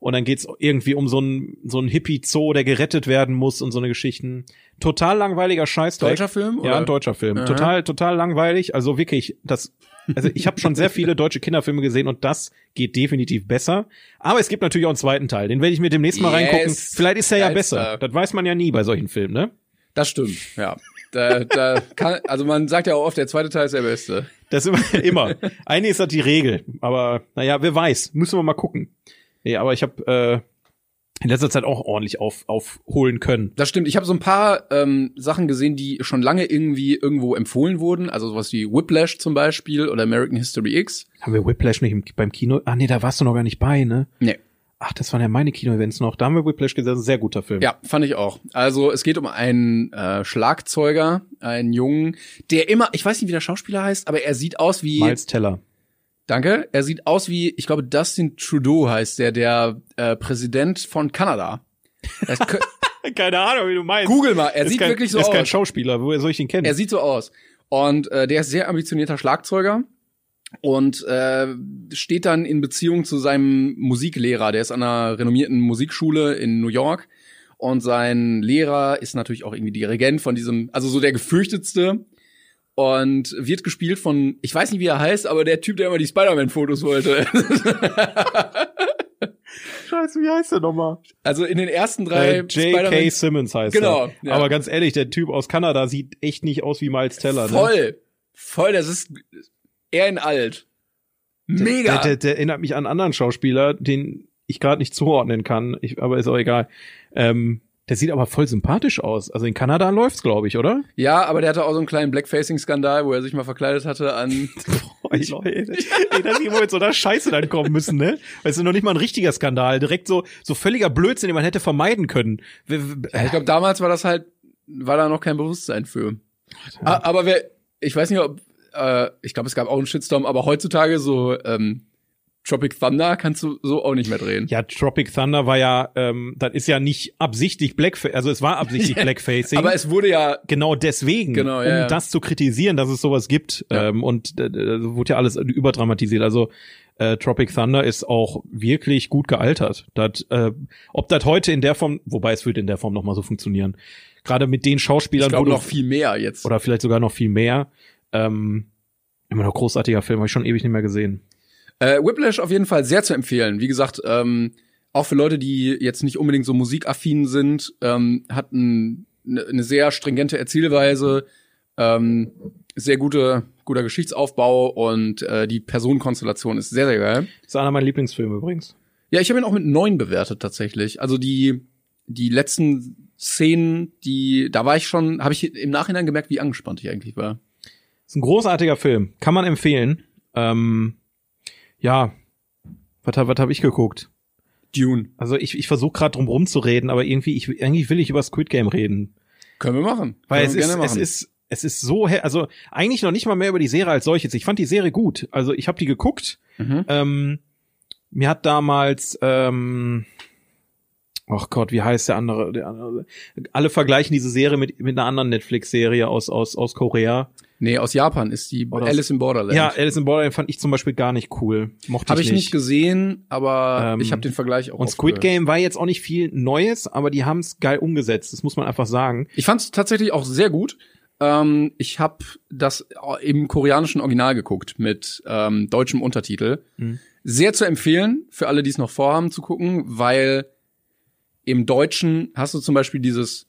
Und dann geht's irgendwie um so einen so einen Hippie-Zoo, der gerettet werden muss und so eine Geschichten. Total langweiliger Scheiß. Deutscher Film? Ja, oder? ein deutscher Film. Aha. Total, total langweilig. Also wirklich, das. Also ich habe schon sehr viele deutsche Kinderfilme gesehen und das geht definitiv besser. Aber es gibt natürlich auch einen zweiten Teil. Den werde ich mir demnächst mal Yes. reingucken. Vielleicht ist er ja Geilster. besser. Das weiß man ja nie bei solchen Filmen, ne? Das stimmt, ja. Da, da kann, also man sagt ja auch oft, der zweite Teil ist der beste. Das ist immer. immer. Eigentlich ist das die Regel. Aber naja, wer weiß. Müssen wir mal gucken. Nee, aber ich habe äh, in letzter Zeit auch ordentlich auf, aufholen können. Das stimmt. Ich habe so ein paar ähm, Sachen gesehen, die schon lange irgendwie irgendwo empfohlen wurden. Also sowas wie Whiplash zum Beispiel oder American History X. Haben wir Whiplash nicht im, beim Kino? Ah nee, da warst du noch gar nicht bei, ne? Nee. Ach, das waren ja meine Kino-Events noch. Da haben wir Whiplash gesehen. Sehr guter Film. Ja, fand ich auch. Also es geht um einen äh, Schlagzeuger, einen Jungen, der immer, ich weiß nicht, wie der Schauspieler heißt, aber er sieht aus wie, Miles Teller. Danke, er sieht aus wie, ich glaube, Dustin Trudeau heißt der, der äh, Präsident von Kanada. Keine Ahnung, wie du meinst. Google mal, er ist sieht kein, wirklich so ist kein aus. Schauspieler. Woher soll ich ihn kennen? Er sieht so aus. Und äh, der ist sehr ambitionierter Schlagzeuger und äh, steht dann in Beziehung zu seinem Musiklehrer. Der ist an einer renommierten Musikschule in New York. Und sein Lehrer ist natürlich auch irgendwie Dirigent von diesem, also so der gefürchtetste. Und wird gespielt von, ich weiß nicht, wie er heißt, aber der Typ, der immer die Spider-Man-Fotos wollte. Scheiße, wie heißt der nochmal? Also in den ersten drei Äh, J.K. Simmons heißt Genau, er. ja. Aber ganz ehrlich, der Typ aus Kanada sieht echt nicht aus wie Miles Teller. Ne? Voll. Voll, das ist er in alt. Mega. Der, der, der erinnert mich an einen anderen Schauspieler, den ich gerade nicht zuordnen kann, ich, aber ist auch egal. Ähm, der sieht aber voll sympathisch aus. Also in Kanada läuft's, glaube ich, oder? ja, aber der hatte auch so einen kleinen Blackfacing-Skandal, wo er sich mal verkleidet hatte an. Boah, Leute, ey, dass die immer mit so einer Scheiße dann kommen müssen, ne? Weil es ist noch nicht mal ein richtiger Skandal. Direkt so, so völliger Blödsinn, den man hätte vermeiden können. Ich glaube, damals war das halt, war da noch kein Bewusstsein für. A- Aber wer, ich weiß nicht, ob, äh, ich glaube, es gab auch einen Shitstorm, aber heutzutage so ähm, Tropic Thunder kannst du so auch nicht mehr drehen. Ja, Tropic Thunder war ja, ähm, das ist ja nicht absichtlich Blackface, also es war absichtlich Blackfacing. Aber es wurde ja, genau deswegen, Genau, ja, um ja. das zu kritisieren, dass es sowas gibt. Ja. Ähm, und äh, äh, wurde ja alles überdramatisiert. Also äh, Tropic Thunder ist auch wirklich gut gealtert. Das, äh, ob das heute in der Form, wobei es würde in der Form noch mal so funktionieren. Gerade mit den ich Schauspielern glaube wo du- noch viel mehr jetzt. oder vielleicht sogar noch viel mehr. Ähm, immer noch großartiger Film, habe ich schon ewig nicht mehr gesehen. Äh, Whiplash auf jeden Fall sehr zu empfehlen. Wie gesagt, ähm, auch für Leute, die jetzt nicht unbedingt so musikaffin sind, ähm, hat ein, eine, eine sehr stringente Erzählweise, ähm, sehr gute, guter Geschichtsaufbau und äh, die Personenkonstellation ist sehr, sehr geil. ist einer meiner Lieblingsfilme übrigens. Ja, ich habe ihn auch mit neun bewertet tatsächlich. Also die die letzten Szenen, die da war ich schon, habe ich im Nachhinein gemerkt, wie angespannt ich eigentlich war. Ist ein großartiger Film, kann man empfehlen. Ähm, ja, was, was habe ich geguckt? Dune Also ich, ich versuche gerade drum rumzureden, aber irgendwie, ich, eigentlich will ich über Squid Game reden. können wir machen. Weil können es ist, es ist, es ist so, also eigentlich noch nicht mal mehr über die Serie als solches. Ich fand die Serie gut. Also ich habe die geguckt. Mhm. Ähm, mir hat damals, ähm, ach Gott, wie heißt der andere? Der andere? Alle vergleichen diese Serie mit, mit einer anderen Netflix-Serie aus, aus, aus Korea. Nee, aus Japan ist die Oder Alice in Borderland. Ja, Alice in Borderland fand ich zum Beispiel gar nicht cool. Mochte Habe ich ich nicht gesehen, aber Ähm, ich habe den Vergleich auch Und Squid. Game war jetzt auch nicht viel Neues, aber die haben es geil umgesetzt. Das muss man einfach sagen. Ich fand es tatsächlich auch sehr gut. Ähm, ich habe das im koreanischen Original geguckt mit ähm, deutschem Untertitel. Mhm. Sehr zu empfehlen für alle, die es noch vorhaben zu gucken, weil im Deutschen hast du zum Beispiel dieses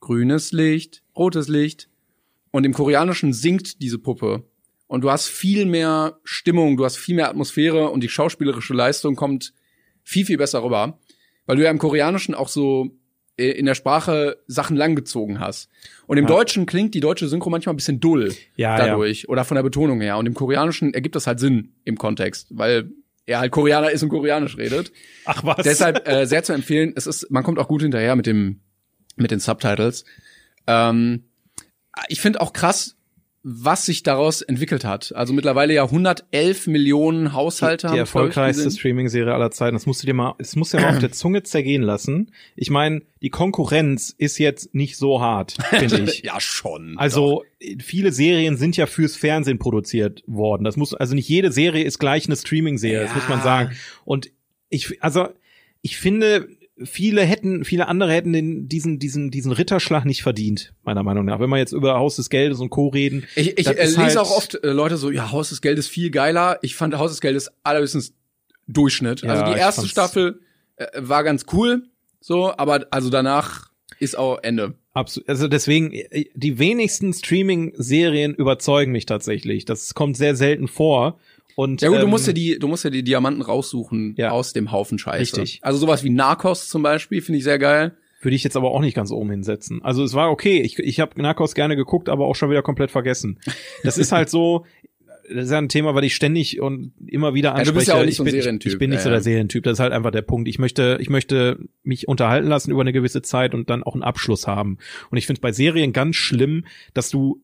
grünes Licht, rotes Licht und im Koreanischen singt diese Puppe und du hast viel mehr Stimmung, du hast viel mehr Atmosphäre und die schauspielerische Leistung kommt viel, viel besser rüber, weil du ja im Koreanischen auch so äh, in der Sprache Sachen langgezogen hast. Und im Ja. Deutschen klingt die deutsche Synchro manchmal ein bisschen dull Ja, dadurch oder von der Betonung her. Und im Koreanischen ergibt das halt Sinn im Kontext, weil er halt Koreaner ist und Koreanisch redet. Ach was. Deshalb äh, sehr zu empfehlen. Es ist, man kommt auch gut hinterher mit dem mit den Subtitles. Ähm, ich finde auch krass, was sich daraus entwickelt hat. Also mittlerweile ja 111 Millionen Haushalte die haben erfolgreichste Streaming-Serie aller Zeiten. Das musst du dir mal, es muss ja mal auf der Zunge zergehen lassen. Ich meine, die Konkurrenz ist jetzt nicht so hart, finde ich. Ja, schon. Also viele Serien sind ja fürs Fernsehen produziert worden. Das muss also nicht jede Serie ist gleich eine Streaming-Serie, das Ja. muss man sagen. Und ich also ich finde viele hätten viele andere hätten den, diesen diesen diesen Ritterschlag nicht verdient meiner Meinung nach. Wenn wir jetzt über Haus des Geldes und Co reden, Ich, ich äh, lese halt- auch oft äh, Leute so, ja, Haus des Geldes viel geiler. Ich fand Haus des Geldes allerhöchstens Durchschnitt. Ja, also die erste Staffel äh, war ganz cool, so, aber also danach ist auch Ende. Absolut. Also deswegen, äh, die wenigsten Streaming-Serien überzeugen mich tatsächlich. Das kommt sehr selten vor. Und, Ja gut, du ähm, musst ja die, du musst ja die Diamanten raussuchen Ja. aus dem Haufen Scheiße. Richtig. Also sowas wie Narcos zum Beispiel finde ich sehr geil. würde ich jetzt aber auch nicht ganz oben hinsetzen. Also es war okay. Ich, ich habe Narcos gerne geguckt, aber auch schon wieder komplett vergessen. Das ist halt so, das ist ja ein Thema, was ich ständig und immer wieder Ja, anspreche. du bist ja auch nicht ich so ein Serientyp. ich bin nicht Ja, so ja. der Serientyp. Das ist halt einfach der Punkt. Ich möchte, ich möchte mich unterhalten lassen über eine gewisse Zeit und dann auch einen Abschluss haben. Und ich finde es bei Serien ganz schlimm, dass du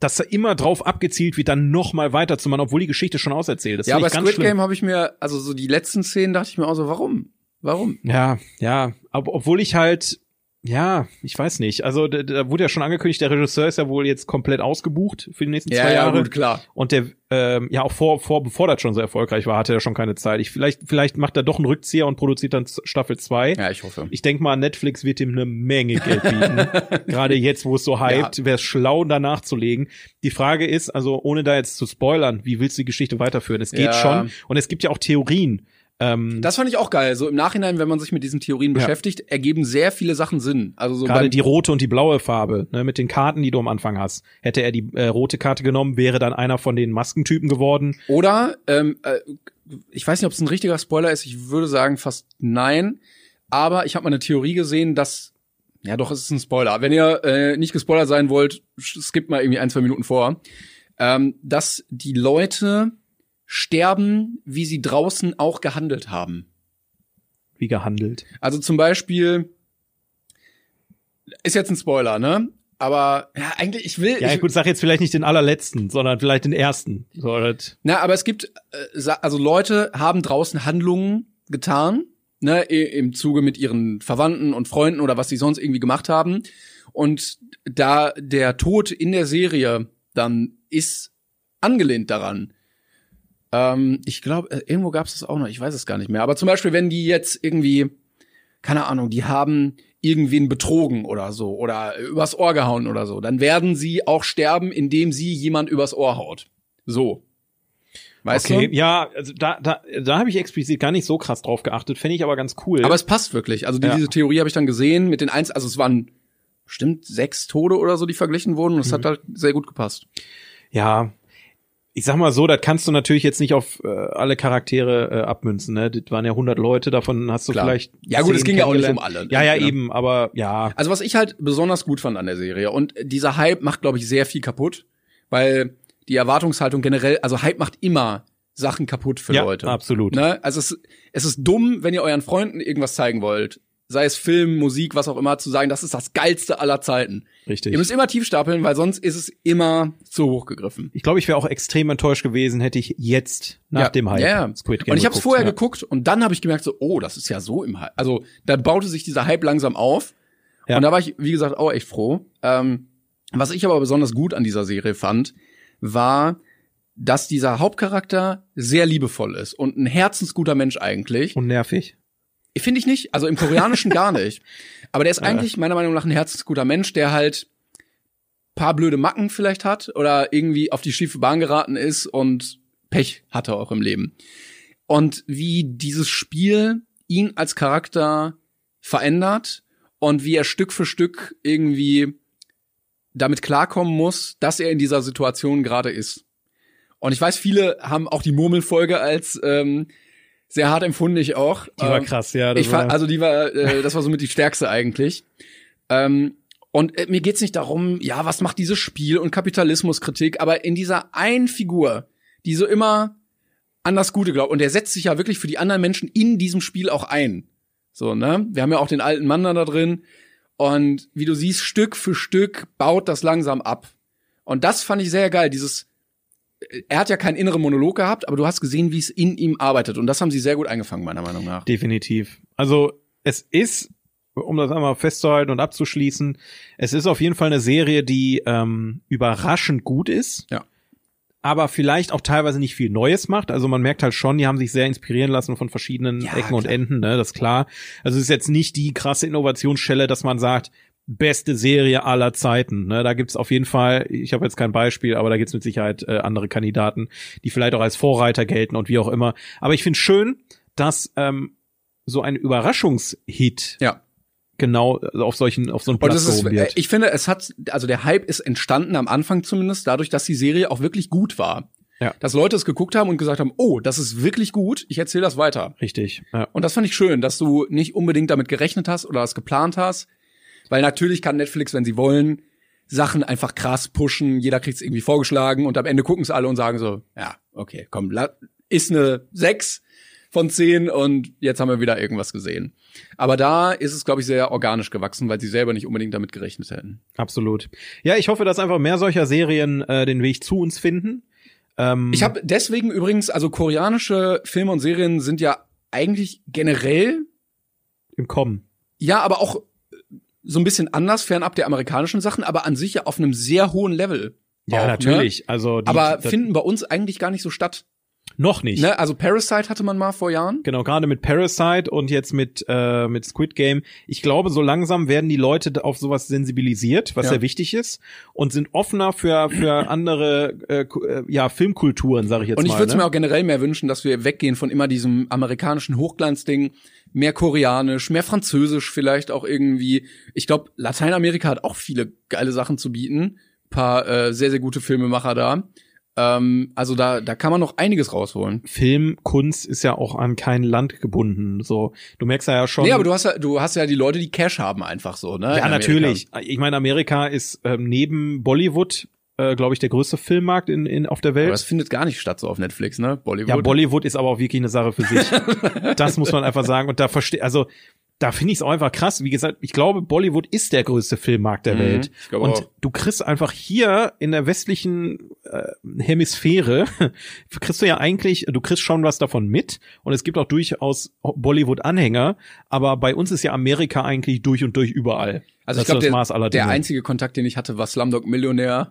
dass da immer drauf abgezielt wird, dann noch mal weiterzumachen, obwohl die Geschichte schon auserzählt ist. ja, aber Squid schlimm. Game habe ich mir, also so die letzten Szenen dachte ich mir auch so, warum? Warum? Ja, ja, aber obwohl ich halt ja, ich weiß nicht. Also da, da wurde ja schon angekündigt, der Regisseur ist ja wohl jetzt komplett ausgebucht für die nächsten zwei Jahre. gut, klar. Und der, ähm, ja, auch vor, vor, bevor das schon so erfolgreich war, hatte er schon keine Zeit. Ich, vielleicht, vielleicht macht er doch einen Rückzieher und produziert dann Staffel 2. Ja, ich hoffe. Ich denke mal, Netflix wird ihm eine Menge Geld bieten. Gerade jetzt, wo es so hypt, wäre es schlau, da nachzulegen. Die Frage ist, also ohne da jetzt zu spoilern, wie willst du die Geschichte weiterführen? Es geht Ja. schon. Und es gibt ja auch Theorien. Ähm, Das fand ich auch geil. So im Nachhinein, wenn man sich mit diesen Theorien Ja. beschäftigt, ergeben sehr viele Sachen Sinn. Also so Gerade die rote und die blaue Farbe, ne, mit den Karten, die du am Anfang hast. Hätte er die äh, rote Karte genommen, wäre dann einer von den Maskentypen geworden. Oder, ähm, äh, ich weiß nicht, ob es ein richtiger Spoiler ist, ich würde sagen fast nein. Aber ich habe mal eine Theorie gesehen, dass, ja doch, es ist ein Spoiler. Wenn ihr äh, nicht gespoilert sein wollt, skippt mal irgendwie ein, zwei Minuten vor. Ähm, dass die Leute sterben, wie sie draußen auch gehandelt haben. Wie gehandelt. Also zum Beispiel, ist jetzt ein Spoiler, ne? Aber ja, eigentlich, ich will. Ja, ich, gut, sag jetzt vielleicht nicht den allerletzten, sondern vielleicht den ersten. So, Na, aber es gibt, äh, also Leute haben draußen Handlungen getan, ne, im Zuge mit ihren Verwandten und Freunden oder was sie sonst irgendwie gemacht haben. Und da der Tod in der Serie dann ist angelehnt daran. Ähm, ich glaube, äh, irgendwo gab es das auch noch, ich weiß es gar nicht mehr. Aber zum Beispiel, wenn die jetzt irgendwie, keine Ahnung, die haben irgendwen betrogen oder so oder übers Ohr gehauen oder so, dann werden sie auch sterben, indem sie jemand übers Ohr haut. So. Weißt okay, du? ja, also da, da, da habe ich explizit gar nicht so krass drauf geachtet, fände ich aber ganz cool. Aber es passt wirklich. Also die, Ja. diese Theorie habe ich dann gesehen mit den eins, also es waren bestimmt sechs Tode oder so, die verglichen wurden. Und es Mhm. hat halt sehr gut gepasst. ja, ich sag mal so, das kannst du natürlich jetzt nicht auf äh, alle Charaktere äh, abmünzen, ne? Das waren ja 100 Leute, davon hast du Klar. vielleicht Ja, gut, es 10 ging ja auch nicht um alle. Ja, ja, Ja. eben, aber ja, Also was ich halt besonders gut fand an der Serie und dieser Hype macht, glaube ich, sehr viel kaputt, weil die Erwartungshaltung generell, also Hype macht immer Sachen kaputt für ja, Leute. absolut. Ne? Also es, es ist dumm, wenn ihr euren Freunden irgendwas zeigen wollt, sei es Film, Musik, was auch immer, zu sagen, das ist das geilste aller Zeiten. Richtig. Ihr müsst immer tief stapeln, weil sonst ist es immer zu hoch gegriffen. Ich glaube, ich wäre auch extrem enttäuscht gewesen, hätte ich jetzt nach Ja, dem Hype ja. Squid Game Und ich habe es vorher ja. geguckt und dann habe ich gemerkt so, oh, das ist ja so im Hype. Also da baute sich dieser Hype langsam auf Ja. und da war ich wie gesagt auch echt froh. Ähm, was ich aber besonders gut an dieser Serie fand, war, dass dieser Hauptcharakter sehr liebevoll ist und ein herzensguter Mensch eigentlich. Und nervig. Finde ich nicht, also im Koreanischen gar nicht. Aber der ist eigentlich meiner Meinung nach ein herzensguter Mensch, der halt paar blöde Macken vielleicht hat oder irgendwie auf die schiefe Bahn geraten ist und Pech hatte auch im Leben. Und wie dieses Spiel ihn als Charakter verändert und wie er Stück für Stück irgendwie damit klarkommen muss, dass er in dieser Situation gerade ist. Und ich weiß, viele haben auch die Murmelfolge als ähm, sehr hart empfunden, ich auch. Die war Ähm, krass, ja. Das ich war, also die war, äh, das war somit die stärkste eigentlich. Ähm, und äh, mir geht's nicht darum, ja, was macht dieses Spiel und Kapitalismuskritik, aber in dieser einen Figur, die so immer an das Gute glaubt, und der setzt sich ja wirklich für die anderen Menschen in diesem Spiel auch ein. So, ne? Wir haben ja auch den alten Mann da drin. Und wie du siehst, Stück für Stück baut das langsam ab. Und das fand ich sehr geil. Dieses, er hat ja keinen inneren Monolog gehabt, aber du hast gesehen, wie es in ihm arbeitet. Und das haben sie sehr gut eingefangen, meiner Meinung nach. definitiv. Also es ist, um das einmal festzuhalten und abzuschließen, es ist auf jeden Fall eine Serie, die ähm, überraschend gut ist. Ja. Aber vielleicht auch teilweise nicht viel Neues macht. Also man merkt halt schon, die haben sich sehr inspirieren lassen von verschiedenen Ja, Ecken und klar. Enden, ne? Das ist klar. Also es ist jetzt nicht die krasse Innovationsschelle, dass man sagt, beste Serie aller Zeiten. Ne? Da gibt's auf jeden Fall, ich habe jetzt kein Beispiel, aber da gibt's mit Sicherheit äh, andere Kandidaten, die vielleicht auch als Vorreiter gelten und wie auch immer. Aber ich finde schön, dass ähm, so ein Überraschungshit Ja. genau äh, auf solchen auf so einen Platz ist, wird. ich finde, es hat, also der Hype ist entstanden am Anfang zumindest dadurch, dass die Serie auch wirklich gut war. Ja. Dass Leute es geguckt haben und gesagt haben, oh, das ist wirklich gut, ich erzähle das weiter. Richtig. Ja. Und das fand ich schön, dass du nicht unbedingt damit gerechnet hast oder das geplant hast. Weil natürlich kann Netflix, wenn sie wollen, Sachen einfach krass pushen, jeder kriegt es irgendwie vorgeschlagen und am Ende gucken es alle und sagen so, ja, okay, komm, ist eine 6 von 10 und jetzt haben wir wieder irgendwas gesehen. Aber da ist es, glaube ich, sehr organisch gewachsen, weil sie selber nicht unbedingt damit gerechnet hätten. Absolut. Ja, ich hoffe, dass einfach mehr solcher Serien äh, den Weg zu uns finden. Ähm, Ich habe deswegen übrigens, also koreanische Filme und Serien sind ja eigentlich generell im Kommen. Ja, aber auch so ein bisschen anders, fernab der amerikanischen Sachen, aber an sich ja auf einem sehr hohen Level. Ja, auch, natürlich. Ne? Also die, aber das- finden bei uns eigentlich gar nicht so statt. noch nicht. Ne? Also Parasite hatte man mal vor Jahren. Genau, gerade mit Parasite und jetzt mit äh, mit Squid Game. Ich glaube, so langsam werden die Leute auf sowas sensibilisiert, was Ja. sehr wichtig ist, und sind offener für für andere äh, äh, ja Filmkulturen, sage ich jetzt Und ich mal. würde ne? mir auch generell mehr wünschen, dass wir weggehen von immer diesem amerikanischen Hochglanzding, mehr koreanisch, mehr französisch vielleicht auch irgendwie. Ich glaube, Lateinamerika hat auch viele geile Sachen zu bieten. Paar äh, sehr, sehr gute Filmemacher da. Ähm, also da, da kann man noch einiges rausholen. Filmkunst ist ja auch an kein Land gebunden. So, du merkst ja schon. Nee, aber du hast ja, du hast ja die Leute, die Cash haben einfach so, ne? ja, natürlich. Ich meine, Amerika ist ähm, neben Bollywood, äh, glaube ich, der größte Filmmarkt in, in auf der Welt. Aber das findet gar nicht statt so auf Netflix, ne? Bollywood. Ja, Bollywood ist aber auch wirklich eine Sache für sich. das muss man einfach sagen. Und da verstehe, also da finde ich es auch einfach krass. Wie gesagt, ich glaube, Bollywood ist der größte Filmmarkt der Mhm, Welt. Und auch. du kriegst einfach hier in der westlichen äh, Hemisphäre, kriegst du ja eigentlich, du kriegst schon was davon mit. Und es gibt auch durchaus Bollywood-Anhänger. Aber bei uns ist ja Amerika eigentlich durch und durch überall. also Das ich glaube, ist das der, Maß aller der einzige Kontakt, den ich hatte, war Slumdog Millionär.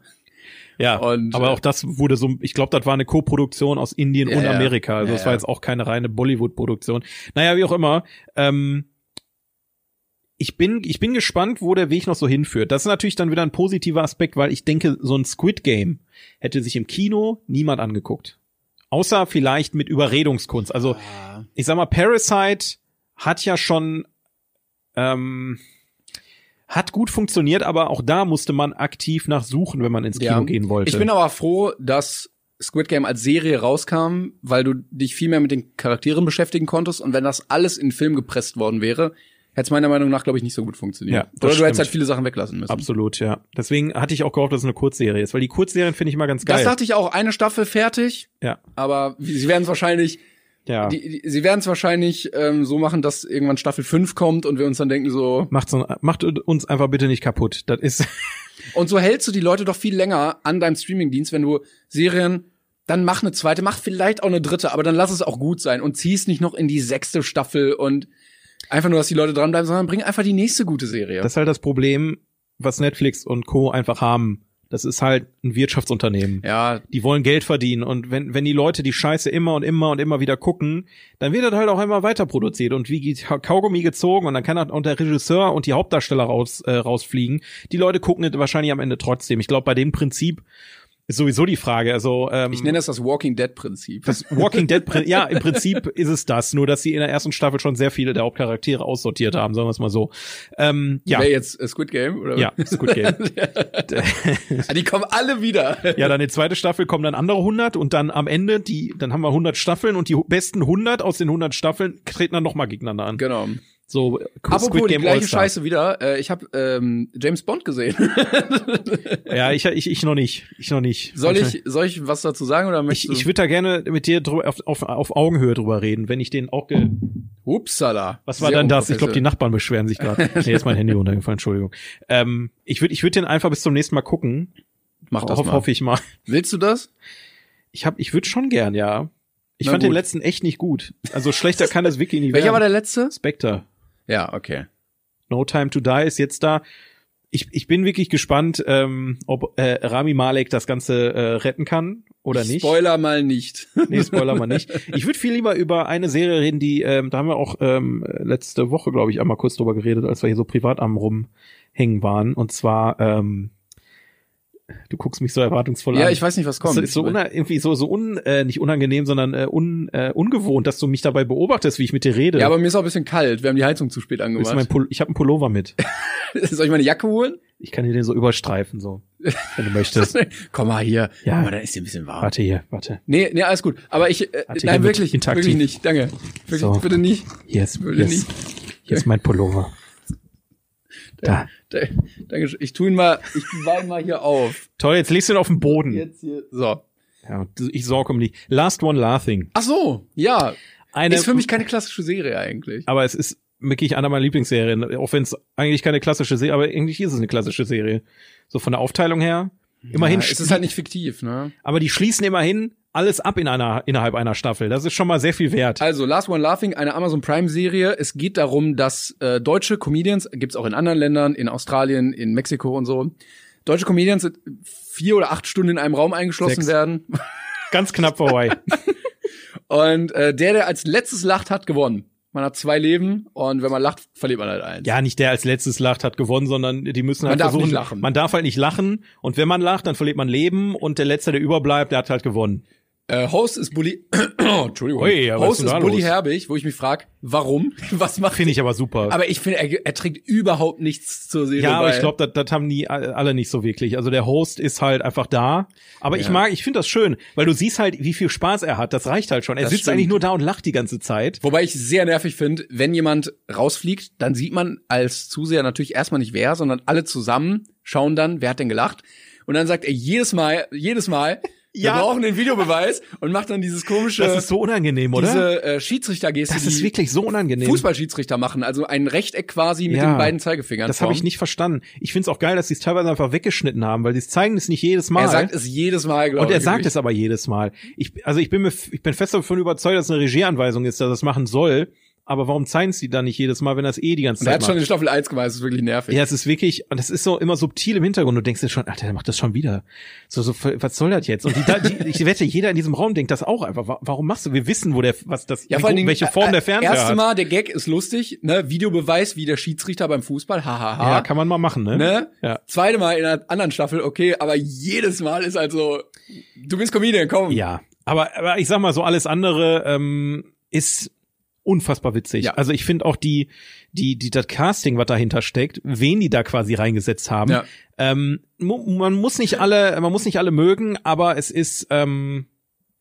Ja, Und, aber äh, auch das wurde so, ich glaube, das war eine Co-Produktion aus Indien Ja, und. Amerika. Also Ja, es war ja. jetzt auch keine reine Bollywood-Produktion. Naja, wie auch immer. Ähm, ich bin, ich bin gespannt, wo der Weg noch so hinführt. Das ist natürlich dann wieder ein positiver Aspekt, weil ich denke, so ein Squid Game hätte sich im Kino niemand angeguckt. Außer vielleicht mit Überredungskunst. Also, Ah. ich sag mal, Parasite hat ja schon ähm, hat gut funktioniert, aber auch da musste man aktiv nachsuchen, wenn man ins Kino Ja. gehen wollte. Ich bin aber froh, dass Squid Game als Serie rauskam, weil du dich viel mehr mit den Charakteren beschäftigen konntest und wenn das alles in Film gepresst worden wäre, hätte es meiner Meinung nach, glaube ich, nicht so gut funktioniert. Ja, Oder du hättest halt viele Sachen weglassen müssen. Absolut, ja. Deswegen hatte ich auch gehofft, dass es eine Kurzserie ist, weil die Kurzserien finde ich immer ganz geil. Das dachte ich auch, eine Staffel fertig, ja, aber sie werden es wahrscheinlich, ja. die, die, sie werden es wahrscheinlich ähm, so machen, dass irgendwann Staffel 5 kommt und wir uns dann denken so, Macht's, macht uns einfach bitte nicht kaputt. Das ist, Und so hältst du die Leute doch viel länger an deinem Streamingdienst, wenn du Serien, dann mach eine zweite, mach vielleicht auch eine dritte, aber dann lass es auch gut sein und zieh's nicht noch in die sechste Staffel und einfach nur, dass die Leute dranbleiben, sondern bring einfach die nächste gute Serie. das ist halt das Problem, was Netflix und Co. einfach haben. Das ist halt ein Wirtschaftsunternehmen. ja, Die wollen Geld verdienen und wenn, wenn die Leute die Scheiße immer und immer und immer wieder gucken, dann wird das halt auch immer weiter produziert und wie Kaugummi gezogen und dann kann auch der Regisseur und die Hauptdarsteller raus, äh, rausfliegen. Die Leute gucken es wahrscheinlich am Ende trotzdem. Ich glaube, bei dem Prinzip ist sowieso die Frage. Also ähm, ich nenne das das Walking Dead Prinzip. das Walking Dead, Prin- ja, im Prinzip ist es das, nur dass sie in der ersten Staffel schon sehr viele der Hauptcharaktere aussortiert haben, sagen wir es mal so. Ähm, ja, Wäre jetzt äh, Squid Game oder? ja, Squid Game. Ah, die kommen alle wieder. Ja, dann die zweite Staffel kommen dann andere 100 und dann am Ende, die, dann haben wir 100 Staffeln und die besten 100 aus den 100 Staffeln treten dann nochmal gegeneinander an. Genau. So, Apropos die gleiche All-Star. Scheiße wieder. Äh, ich habe ähm, James Bond gesehen. Ja, ich, ich, ich noch nicht. Ich noch nicht. soll ich soll ich was dazu sagen oder Ich, möchtest ich würde da gerne mit dir drü- auf, auf, auf Augenhöhe drüber reden, wenn ich den auch ge Upsala. Was war Sehr denn das? Ich glaube, die. Nachbarn beschweren sich gerade. nee, jetzt mein Handy runtergefallen, Entschuldigung. Ähm, ich würde ich würd den einfach bis zum nächsten Mal gucken. Mach das Hoff, mal. hoffe ich mal. Willst du das? Ich hab, ich würde schon gern, ja. Ich Na fand den gut. letzten echt nicht gut. Also schlechter kann das wirklich nicht Welcher werden. war der letzte? Spectre. Ja, okay. No Time to Die ist jetzt da. Ich, ich bin wirklich gespannt, ähm, ob äh, Rami Malek das Ganze äh, retten kann oder ich nicht. Spoiler mal nicht. Nee, Spoiler mal nicht. Ich würde viel lieber über eine Serie reden, die, ähm, da haben wir auch ähm, letzte Woche, glaube ich, einmal kurz drüber geredet, als wir hier so privat am rumhängen waren. Und zwar, ähm, du guckst mich so erwartungsvoll an. ja, ich weiß nicht, was kommt. Das ist so irgendwie so, so un, äh, nicht unangenehm, sondern äh, un, äh, ungewohnt, dass du mich dabei beobachtest, wie ich mit dir rede. ja, aber mir ist auch ein bisschen kalt. Wir haben die Heizung zu spät angemacht. Ich habe einen Pullover mit. Soll ich meine Jacke holen? Ich kann dir den so überstreifen, so, wenn du möchtest. Komm mal hier. Ja. Mal, da ist hier ein bisschen warm. Warte hier, warte. Nee, nee, alles gut. Aber ich, äh, Warte, nein, wirklich, wirklich nicht. Danke. Wirklich, So. bitte nicht. Ist, Würde hier ist, hier ist mein Pullover. Da. Danke. schön. Ich tu ihn mal, ich ihn mal hier auf. Toll, jetzt legst du ihn auf den Boden. Jetzt hier. So. Ja, ich sorge um dich. Last One Laughing. Ach so, ja. Eine, ist für mich keine klassische Serie eigentlich. aber es ist wirklich einer meiner Lieblingsserien, auch wenn es eigentlich keine klassische Serie, aber eigentlich ist es eine klassische Serie. So von der Aufteilung her. Immerhin, ja, es ist halt nicht fiktiv, ne? aber die schließen immerhin alles ab in einer innerhalb einer Staffel. Das ist schon mal sehr viel wert. Also Last One Laughing, eine Amazon Prime Serie. Es geht darum, dass äh, deutsche Comedians, gibt's auch in anderen Ländern, in Australien, in Mexiko und so, deutsche Comedians vier oder acht Stunden in einem Raum eingeschlossen Sechs. werden. Ganz knapp vorbei. Und äh, der, der als letztes lacht, hat gewonnen. Man hat zwei Leben und wenn man lacht, verliert man halt eins. ja, nicht der als letztes lacht hat gewonnen, sondern die müssen halt Man darf versuchen. nicht lachen. Man darf halt nicht lachen und wenn man lacht, dann verliert man Leben und der letzte, der überbleibt, der hat halt gewonnen. Äh, Host ist Bully. oh, Entschuldigung. Ui, Host ist ist Bully? Herbig, wo ich mich frag, warum? Was macht Finde ich aber super. Aber ich finde, er, er trägt überhaupt nichts zur Serie ja, aber bei. ich glaube, das, haben die alle nicht so wirklich. Also der Host ist halt einfach da. Aber ich Ja. mag, ich finde das schön, weil du siehst halt, wie viel Spaß er hat. Das reicht halt schon. Er Das sitzt stimmt. eigentlich nur da und lacht die ganze Zeit. Wobei ich sehr nervig finde, wenn jemand rausfliegt, dann sieht man als Zuseher natürlich erstmal nicht wer, sondern alle zusammen schauen dann, wer hat denn gelacht. Und dann sagt er jedes Mal, jedes Mal, Ja. wir brauchen den Videobeweis und macht dann dieses komische, Das ist so unangenehm, oder? diese äh, Schiedsrichtergeste, das die ist wirklich so unangenehm. Fußballschiedsrichter machen, also ein Rechteck quasi mit Ja. den beiden Zeigefingern. Das habe ich nicht verstanden. Ich find's auch geil, dass sie es teilweise einfach weggeschnitten haben, weil sie zeigen es nicht jedes Mal. Er sagt es jedes Mal, glaube und er ich. sagt es aber jedes Mal. Ich, also ich bin mir, ich bin fest davon überzeugt, dass es eine Regieanweisung ist, dass er das machen soll. Aber warum zeigen sie dann nicht jedes Mal, wenn das eh die ganze Und er Zeit hat schon macht? in Staffel 1 gemacht, das ist wirklich nervig. Ja, es ist wirklich, und das ist so immer subtil im Hintergrund. Du denkst dir schon, Alter, der macht das schon wieder. So, so, was soll das jetzt? Und die, die, ich wette, jeder in diesem Raum denkt das auch einfach. Wa- Warum machst du? Wir wissen, wo der, was das, Ja, wie- Dingen, welche Form äh, der Fernseher Erste. Mal, der Gag ist lustig, ne? Videobeweis wie der Schiedsrichter beim Fußball, hahaha. Ja, kann man mal machen, ne? ne? Ja. Zweite Mal in einer anderen Staffel, okay, aber jedes Mal ist halt so, du bist Comedian, komm. Ja, aber, aber ich sag mal so, alles andere ähm, ist unfassbar witzig. Ja. Also ich finde auch die, die, die, das Casting, was dahinter steckt, wen die da quasi reingesetzt haben. Ja. Ähm, man muss nicht alle, man muss nicht alle mögen, aber es ist, ähm,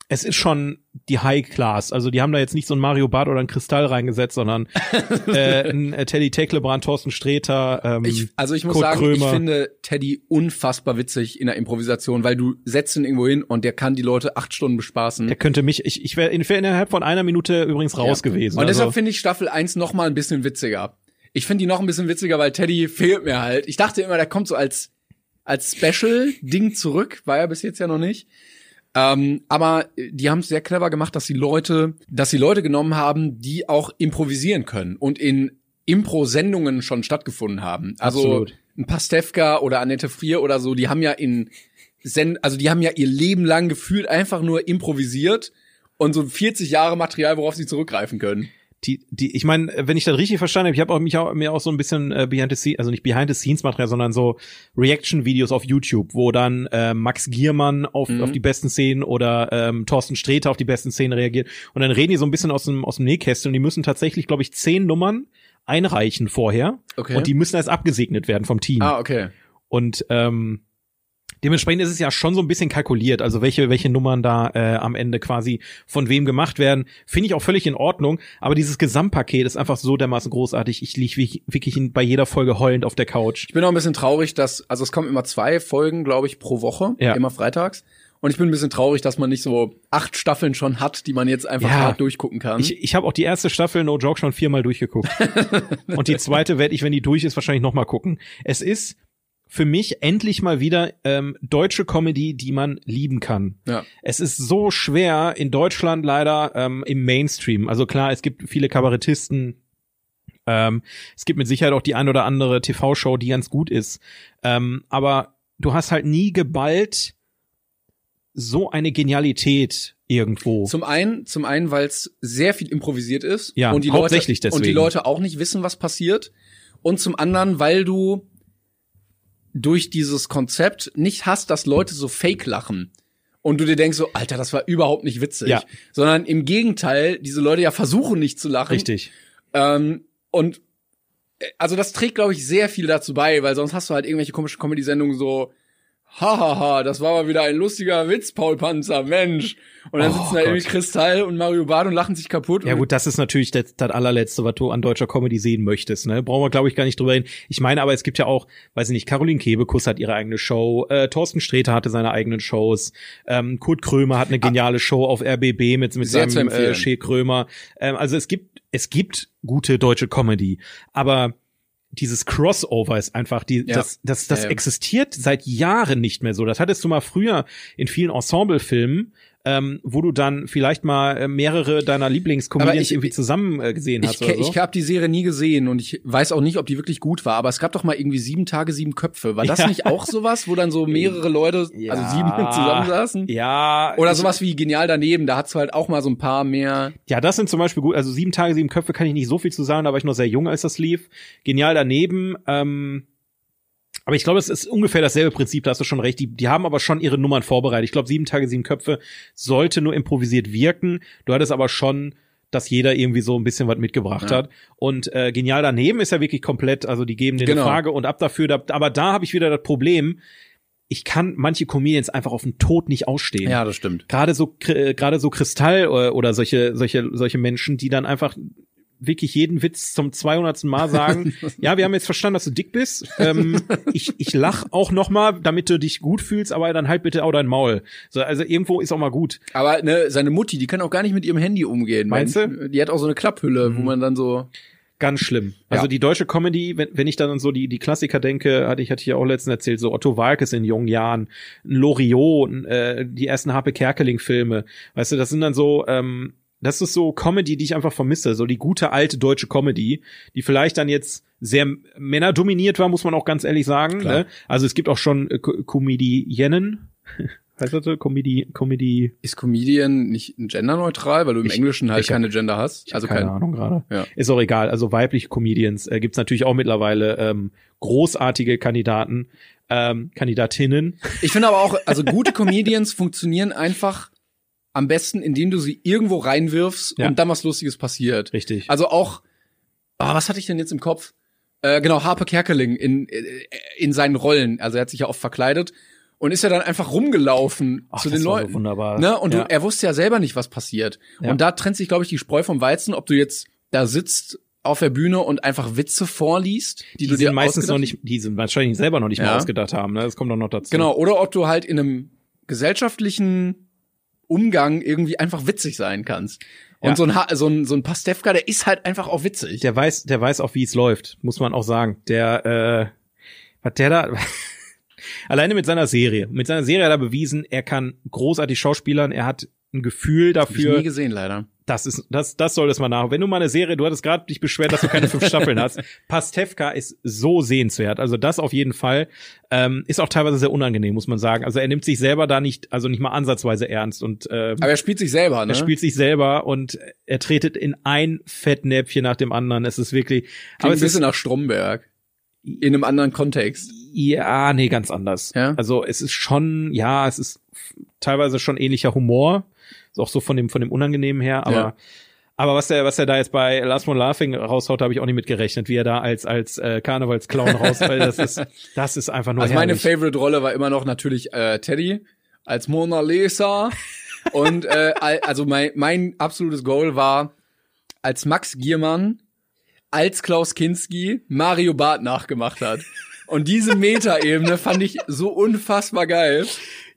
es ist schon die High Class. Also die haben da jetzt nicht so ein Mario Bart oder ein Kristall reingesetzt, sondern äh, ein äh, Teddy Tecklebrand, Thorsten Sträter, ähm, Ich, also ich muss Kurt sagen, Krömer. ich finde Teddy unfassbar witzig in der Improvisation, weil du setzt ihn irgendwo hin und der kann die Leute acht Stunden bespaßen. der könnte mich, ich, ich wäre in, wär innerhalb von einer Minute übrigens raus Ja. gewesen. Und deshalb also, finde ich Staffel 1 noch mal ein bisschen witziger. Ich finde die noch ein bisschen witziger, weil Teddy fehlt mir halt. Ich dachte immer, der kommt so als, als Special-Ding zurück, war er bis jetzt ja noch nicht. Ähm, aber die haben es sehr clever gemacht, dass die Leute, dass die Leute genommen haben, die auch improvisieren können und in Impro-Sendungen schon stattgefunden haben. Also Absolut. ein Pastewka oder Annette Frier oder so, die haben ja in Send also die haben ja ihr Leben lang gefühlt einfach nur improvisiert und so 40 Jahre Material, worauf sie zurückgreifen können. Die, die, ich meine, wenn ich das richtig verstanden habe, ich habe auch mich auch, mir auch so ein bisschen äh, behind the scenes, also nicht behind the scenes Material, sondern so Reaction-Videos auf YouTube, wo dann äh, Max Giermann auf, Mhm. auf die besten Szenen oder ähm, Thorsten Sträter auf die besten Szenen reagiert. Und dann reden die so ein bisschen aus dem, aus dem Nähkästchen und die müssen tatsächlich, glaube ich, zehn Nummern einreichen vorher. Okay. Und die müssen erst abgesegnet werden vom Team. Ah, okay. Und ähm, dementsprechend ist es ja schon so ein bisschen kalkuliert, also welche welche Nummern da äh, am Ende quasi von wem gemacht werden, finde ich auch völlig in Ordnung. Aber dieses Gesamtpaket ist einfach so dermaßen großartig. Ich liege wirklich, bei jeder Folge heulend auf der Couch. Ich bin auch ein bisschen traurig, dass, also es kommen immer zwei Folgen, glaube ich, pro Woche, Ja. immer freitags. Und ich bin ein bisschen traurig, dass man nicht so acht Staffeln schon hat, die man jetzt einfach Ja. hart durchgucken kann. Ich, ich habe auch die erste Staffel No Joke schon viermal durchgeguckt. Und die zweite werde ich, wenn die durch ist, wahrscheinlich noch mal gucken. Es ist für mich endlich mal wieder ähm, deutsche Comedy, die man lieben kann. ja. Es ist so schwer in Deutschland leider ähm, im Mainstream. Also klar, es gibt viele Kabarettisten. Ähm, es gibt mit Sicherheit auch die ein oder andere TV-Show, die ganz gut ist. Ähm, aber du hast halt nie geballt so eine Genialität irgendwo. Zum einen, zum einen, weil es sehr viel improvisiert ist. Ja, und die hauptsächlich Leute, Und die deswegen. Leute auch nicht wissen, was passiert. Und zum anderen, weil du durch dieses Konzept nicht hast, dass Leute so fake lachen. Und du dir denkst so, Alter, das war überhaupt nicht witzig. Ja. Sondern im Gegenteil, diese Leute ja versuchen nicht zu lachen. Richtig. Ähm, und äh, also das trägt, glaube ich, sehr viel dazu bei, weil sonst hast du halt irgendwelche komischen Comedy-Sendungen so, hahaha, das war mal wieder ein lustiger Witz, Paul Panzer, Mensch. Und dann Oh sitzen da Gott. irgendwie Kristall und Mario Barth und lachen sich kaputt. Ja gut, das ist natürlich das, das allerletzte, was du an deutscher Comedy sehen möchtest. Ne? Brauchen wir, glaube ich, gar nicht drüber reden. Ich meine aber, es gibt ja auch, weiß ich nicht, Caroline Kebekus hat ihre eigene Show, äh, Thorsten Sträter hatte seine eigenen Shows, ähm, Kurt Krömer hat eine geniale Show auf RBB mit, mit seinem äh, Shea Krömer. Ähm, also es gibt, es gibt gute deutsche Comedy, aber dieses Crossover ist einfach, die, Ja. das, das, das ja. existiert seit Jahren nicht mehr so. Das hattest du mal früher in vielen Ensemblefilmen, ähm, wo du dann vielleicht mal äh, mehrere deiner Lieblingscomedians ich- irgendwie zusammen äh, gesehen hast Ich, oder so. ich habe die Serie nie gesehen und ich weiß auch nicht, ob die wirklich gut war, aber es gab doch mal irgendwie sieben Tage, sieben Köpfe. War das Ja. nicht auch sowas, wo dann so mehrere Leute, also sieben zusammensaßen? Ja. Oder ich- sowas wie genial daneben, da hat's halt auch mal so ein paar mehr. Ja, das sind zum Beispiel gut. Also sieben Tage, sieben Köpfe kann ich nicht so viel zu sagen. Da war ich noch sehr jung, als das lief. Genial daneben. Ähm, aber ich glaube, es ist ungefähr dasselbe Prinzip. Da hast du schon recht. Die, die haben aber schon ihre Nummern vorbereitet. Ich glaube, sieben Tage, sieben Köpfe sollte nur improvisiert wirken. Du hattest aber schon dass jeder irgendwie so ein bisschen was mitgebracht Ja. hat. Und äh, genial daneben ist ja wirklich komplett, also die geben dir Genau. eine Frage und ab dafür, da, aber da habe ich wieder das Problem, ich kann manche Comedians einfach auf den Tod nicht ausstehen Ja, das stimmt. gerade so äh, gerade so Kristall oder, oder solche solche solche Menschen, die dann einfach wirklich jeden Witz zum 200. Mal sagen, ja, wir haben jetzt verstanden, dass du dick bist. Ähm, ich ich lach auch noch mal, damit du dich gut fühlst, aber dann halt bitte auch dein Maul. So, also irgendwo ist auch mal gut. Aber ne, seine Mutti, die kann auch gar nicht mit ihrem Handy umgehen. Meinst du? Die hat auch so eine Klapphülle, Mhm. wo man dann so. Ganz schlimm. Also Ja. die deutsche Comedy, wenn, wenn ich dann an so die, die Klassiker denke, hatte ich, hatte ich ja auch letztens erzählt, so Otto Walkes in jungen Jahren, Loriot, äh, die ersten Harpe Kerkeling-Filme. Weißt du, das sind dann so, ähm, das ist so Comedy, die ich einfach vermisse. So die gute alte deutsche Comedy, die vielleicht dann jetzt sehr männerdominiert war, muss man auch ganz ehrlich sagen. Klar. Ne? Also es gibt auch schon äh, Co- Comediennen. Heißt das so? Comedy, Comedy. Ist Comedian nicht gendernneutral, weil du im Ich- Englischen halt hab- keine Gender hast? Ich also keine kein. Ahnung gerade. Ja. Ist auch egal. Also weibliche Comedians äh, gibt's natürlich auch mittlerweile ähm, großartige Kandidaten, ähm, Kandidatinnen. Ich finde aber auch, also gute Comedians funktionieren einfach am besten, indem du sie irgendwo reinwirfst Ja. und dann was Lustiges passiert. Richtig. Also auch, ah, was hatte ich denn jetzt im Kopf? Äh, genau, Harpe Kerkeling in, äh, in seinen Rollen. Also er hat sich ja oft verkleidet und ist ja dann einfach rumgelaufen Ach, zu den Leuten. So wunderbar. Ne? Und ja. du, er wusste ja selber nicht, was passiert. Ja. Und da trennt sich, glaube ich, die Spreu vom Weizen, ob du jetzt da sitzt auf der Bühne und einfach Witze vorliest, die, die, du dir meistens noch nicht, die sind wahrscheinlich selber noch nicht mal Ja. ausgedacht haben. Ne? Das kommt doch noch dazu. Genau, oder ob du halt in einem gesellschaftlichen Umgang irgendwie einfach witzig sein kannst. Und Ja. so ein, Ha- so ein, so ein Pastewka, der ist halt einfach auch witzig. Der weiß, der weiß auch, wie es läuft, muss man auch sagen. Der, äh, was der da, alleine mit seiner Serie, mit seiner Serie hat er bewiesen, er kann großartig schauspielern, er hat ein Gefühl Hab ich dafür. nie gesehen, leider. Das ist, das, das soll das mal nach. Wenn du mal eine Serie, du hattest gerade dich beschwert, dass du keine fünf Staffeln hast. Pastewka ist so sehenswert. Also das auf jeden Fall. Ähm, ist auch teilweise sehr unangenehm, muss man sagen. Also er nimmt sich selber da nicht, also nicht mal ansatzweise ernst und ähm, Aber er spielt sich selber, ne? er spielt sich selber und er tretet in ein Fettnäpfchen nach dem anderen. Es ist wirklich, Klingt aber ein es ist, bisschen nach Stromberg. In einem anderen Kontext. ja, nee, ganz anders. Ja? Also es ist schon, ja, es ist teilweise schon ähnlicher Humor. Auch so von dem, von dem Unangenehmen her, aber Ja. Aber was er, was er da jetzt bei Last One Laughing raushaut, habe ich auch nicht mitgerechnet, wie er da als als äh, Karnevalsclown raus, weil das ist das ist einfach nur Also meine herrlich. Favorite Rolle war immer noch natürlich äh, Teddy als Mona Lisa. Und äh, al- also mein, mein absolutes Goal war, als Max Giermann als Klaus Kinski Mario Barth nachgemacht hat. Und diese Metaebene fand ich so unfassbar geil.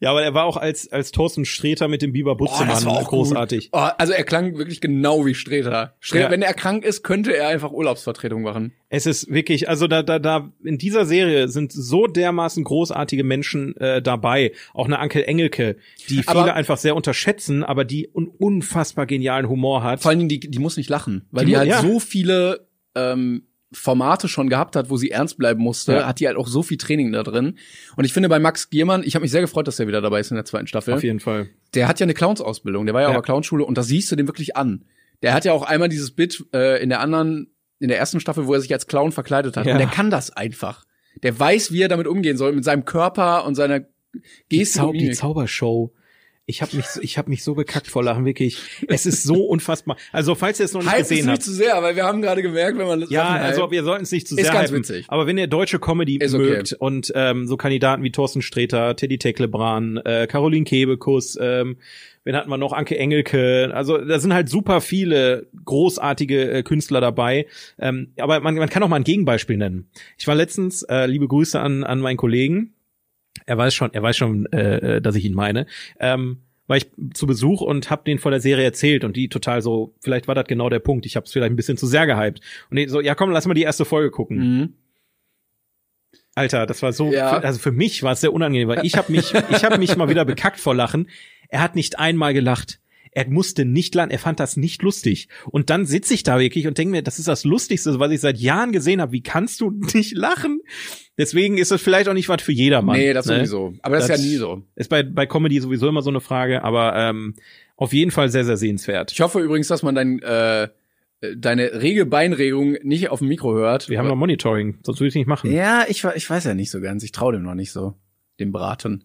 Ja, aber er war auch als als Thorsten Sträter mit dem Biber Butzemann großartig. Gut. Oh, also er klang wirklich genau wie Streter. Streter Ja. Wenn er krank ist, könnte er einfach Urlaubsvertretung machen. Es ist wirklich, also da, da, da, in dieser Serie sind so dermaßen großartige Menschen äh, dabei. Auch eine Anke Engelke, die viele Aber- einfach sehr unterschätzen, aber die un unfassbar genialen Humor hat. Vor allen Dingen, die, die muss nicht lachen, weil Die die, halt ja. so viele ähm, Formate schon gehabt hat, wo sie ernst bleiben musste, Ja. hat die halt auch so viel Training da drin. Und ich finde bei Max Giermann, ich habe mich sehr gefreut, dass er wieder dabei ist in der zweiten Staffel. Auf jeden Fall. Der hat ja eine Clownsausbildung, der war ja, Ja. auch auf der Clownschule und das siehst du dem wirklich an. Der hat ja auch einmal dieses Bit äh, in der anderen, in der ersten Staffel, wo er sich als Clown verkleidet hat. Ja. Und der kann das einfach. Der weiß, wie er damit umgehen soll, mit seinem Körper und seiner Die, Geste. Zau und die. Zaubershow. Ich habe mich, so- ich habe mich so bekackt vor Lachen, wirklich. Es ist so unfassbar. Also falls ihr es noch nicht Hype ist gesehen nicht habt. zu sehr, weil wir haben gerade gemerkt, wenn man das Ja, Sachen also hypt- wir sollten es nicht zu Ist sehr ganz hypen. witzig. Aber wenn ihr deutsche Comedy Ist okay. mögt und ähm, so Kandidaten wie Thorsten Sträter, Teddy Tecklebrand, äh, Caroline Kebekus, ähm, wen hatten wir noch? Anke Engelke. Also da sind halt super viele großartige äh, Künstler dabei. Ähm, aber man, man kann auch mal ein Gegenbeispiel nennen. Ich war letztens, äh, liebe Grüße an, an meinen Kollegen. Er weiß schon, er weiß schon, äh, äh, dass ich ihn meine. Ähm, war ich zu Besuch und hab den von der Serie erzählt und die total so, vielleicht war das genau der Punkt, ich habe es vielleicht ein bisschen zu sehr gehypt. Und die so, ja komm, lass mal die erste Folge gucken. Mhm. Alter, das war so, Ja. also für mich war es sehr unangenehm, weil ich habe mich, ich habe mich mal wieder bekackt vor Lachen. Er hat nicht einmal gelacht. Er musste nicht lachen, er fand das nicht lustig. Und dann sitze ich da wirklich und denke mir, das ist das Lustigste, was ich seit Jahren gesehen habe. Wie kannst du nicht lachen? Deswegen ist das vielleicht auch nicht was für jedermann. Nee, das ne? sowieso. Aber das, Das- ist ja nie so. Ist bei, bei Comedy sowieso immer so eine Frage, aber ähm, auf jeden Fall sehr, sehr sehenswert. Ich hoffe übrigens, dass man dein, äh, deine rege Beinregung nicht auf dem Mikro hört. Wir haben noch Monitoring, sonst würde ich nicht machen. ja, ich, ich weiß ja nicht so ganz. Ich traue dem noch nicht so. Dem Braten.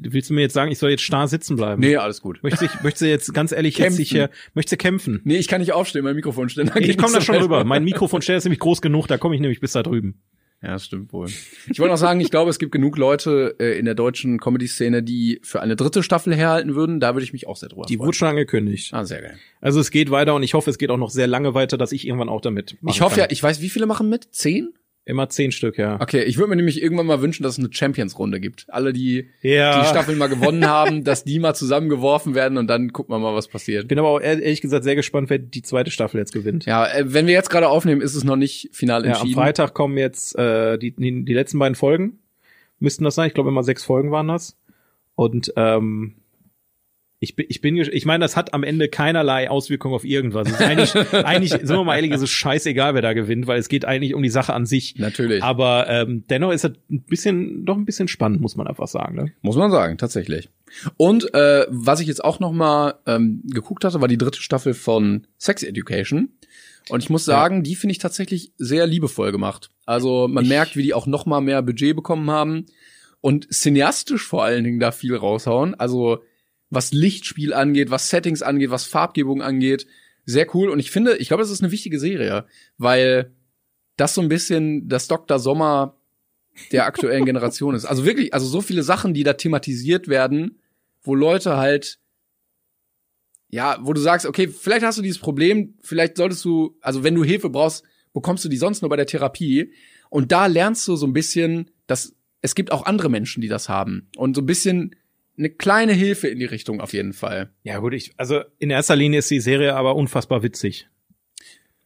Willst du mir jetzt sagen, ich soll jetzt starr sitzen bleiben? Nee, alles gut. Möchtest du, möchtest du jetzt ganz ehrlich jetzt Kämpfen. dich hier, möchtest du kämpfen? Nee, ich kann nicht aufstehen, mein Mikrofonständer Ich geht komme da schon rüber. Mein Mikrofonständer ist nämlich groß genug, da komme ich nämlich bis da drüben. Ja, das stimmt wohl. Ich wollte noch sagen, ich glaube, es gibt genug Leute äh, in der deutschen Comedy-Szene, die für eine dritte Staffel herhalten würden. Da würde ich mich auch sehr drüber Die freuen. wurde schon angekündigt. Ah, sehr geil. Also es geht weiter und ich hoffe, es geht auch noch sehr lange weiter, dass ich irgendwann auch damit Ich hoffe kann. ja, ich weiß, wie viele machen mit? Zehn? Immer zehn Stück, ja. Okay, ich würde mir nämlich irgendwann mal wünschen, dass es eine Champions-Runde gibt. Alle, die Ja. die Staffel mal gewonnen haben, dass die mal zusammengeworfen werden und dann gucken wir mal, was passiert. Bin aber auch ehr- ehrlich gesagt sehr gespannt, wer die zweite Staffel jetzt gewinnt. Ja, äh, wenn wir jetzt gerade aufnehmen, ist es noch nicht final Ja, am entschieden. Freitag kommen jetzt äh, die, die, die letzten beiden Folgen. Müssten das sein? Ich glaube immer sechs Folgen waren das. Und ähm, ich bin, ich bin, ich meine, das hat am Ende keinerlei Auswirkung auf irgendwas. Es ist eigentlich, eigentlich, sind wir mal ehrlich, ist es scheißegal, wer da gewinnt, weil es geht eigentlich um die Sache an sich. Natürlich. Aber ähm, dennoch ist es ein bisschen, doch ein bisschen spannend, muss man einfach sagen. Ne? Muss man sagen, tatsächlich. Und äh, was ich jetzt auch noch mal ähm, geguckt hatte, war die dritte Staffel von Sex Education. Und ich muss sagen, die finde ich tatsächlich sehr liebevoll gemacht. Also man Ich- merkt, wie die auch noch mal mehr Budget bekommen haben und cineastisch vor allen Dingen da viel raushauen. Also was Lichtspiel angeht, was Settings angeht, was Farbgebung angeht, sehr cool. Und ich finde, ich glaube, das ist eine wichtige Serie, weil das so ein bisschen das Dr. Sommer der aktuellen Generation ist. Also wirklich, also so viele Sachen, die da thematisiert werden, wo Leute halt, ja, wo du sagst, okay, vielleicht hast du dieses Problem, vielleicht solltest du, also wenn du Hilfe brauchst, bekommst du die sonst nur bei der Therapie. Und da lernst du so ein bisschen, dass es gibt auch andere Menschen, die das haben. Und so ein bisschen eine kleine Hilfe in die Richtung auf jeden Fall. Ja gut, ich, also in erster Linie ist die Serie aber unfassbar witzig.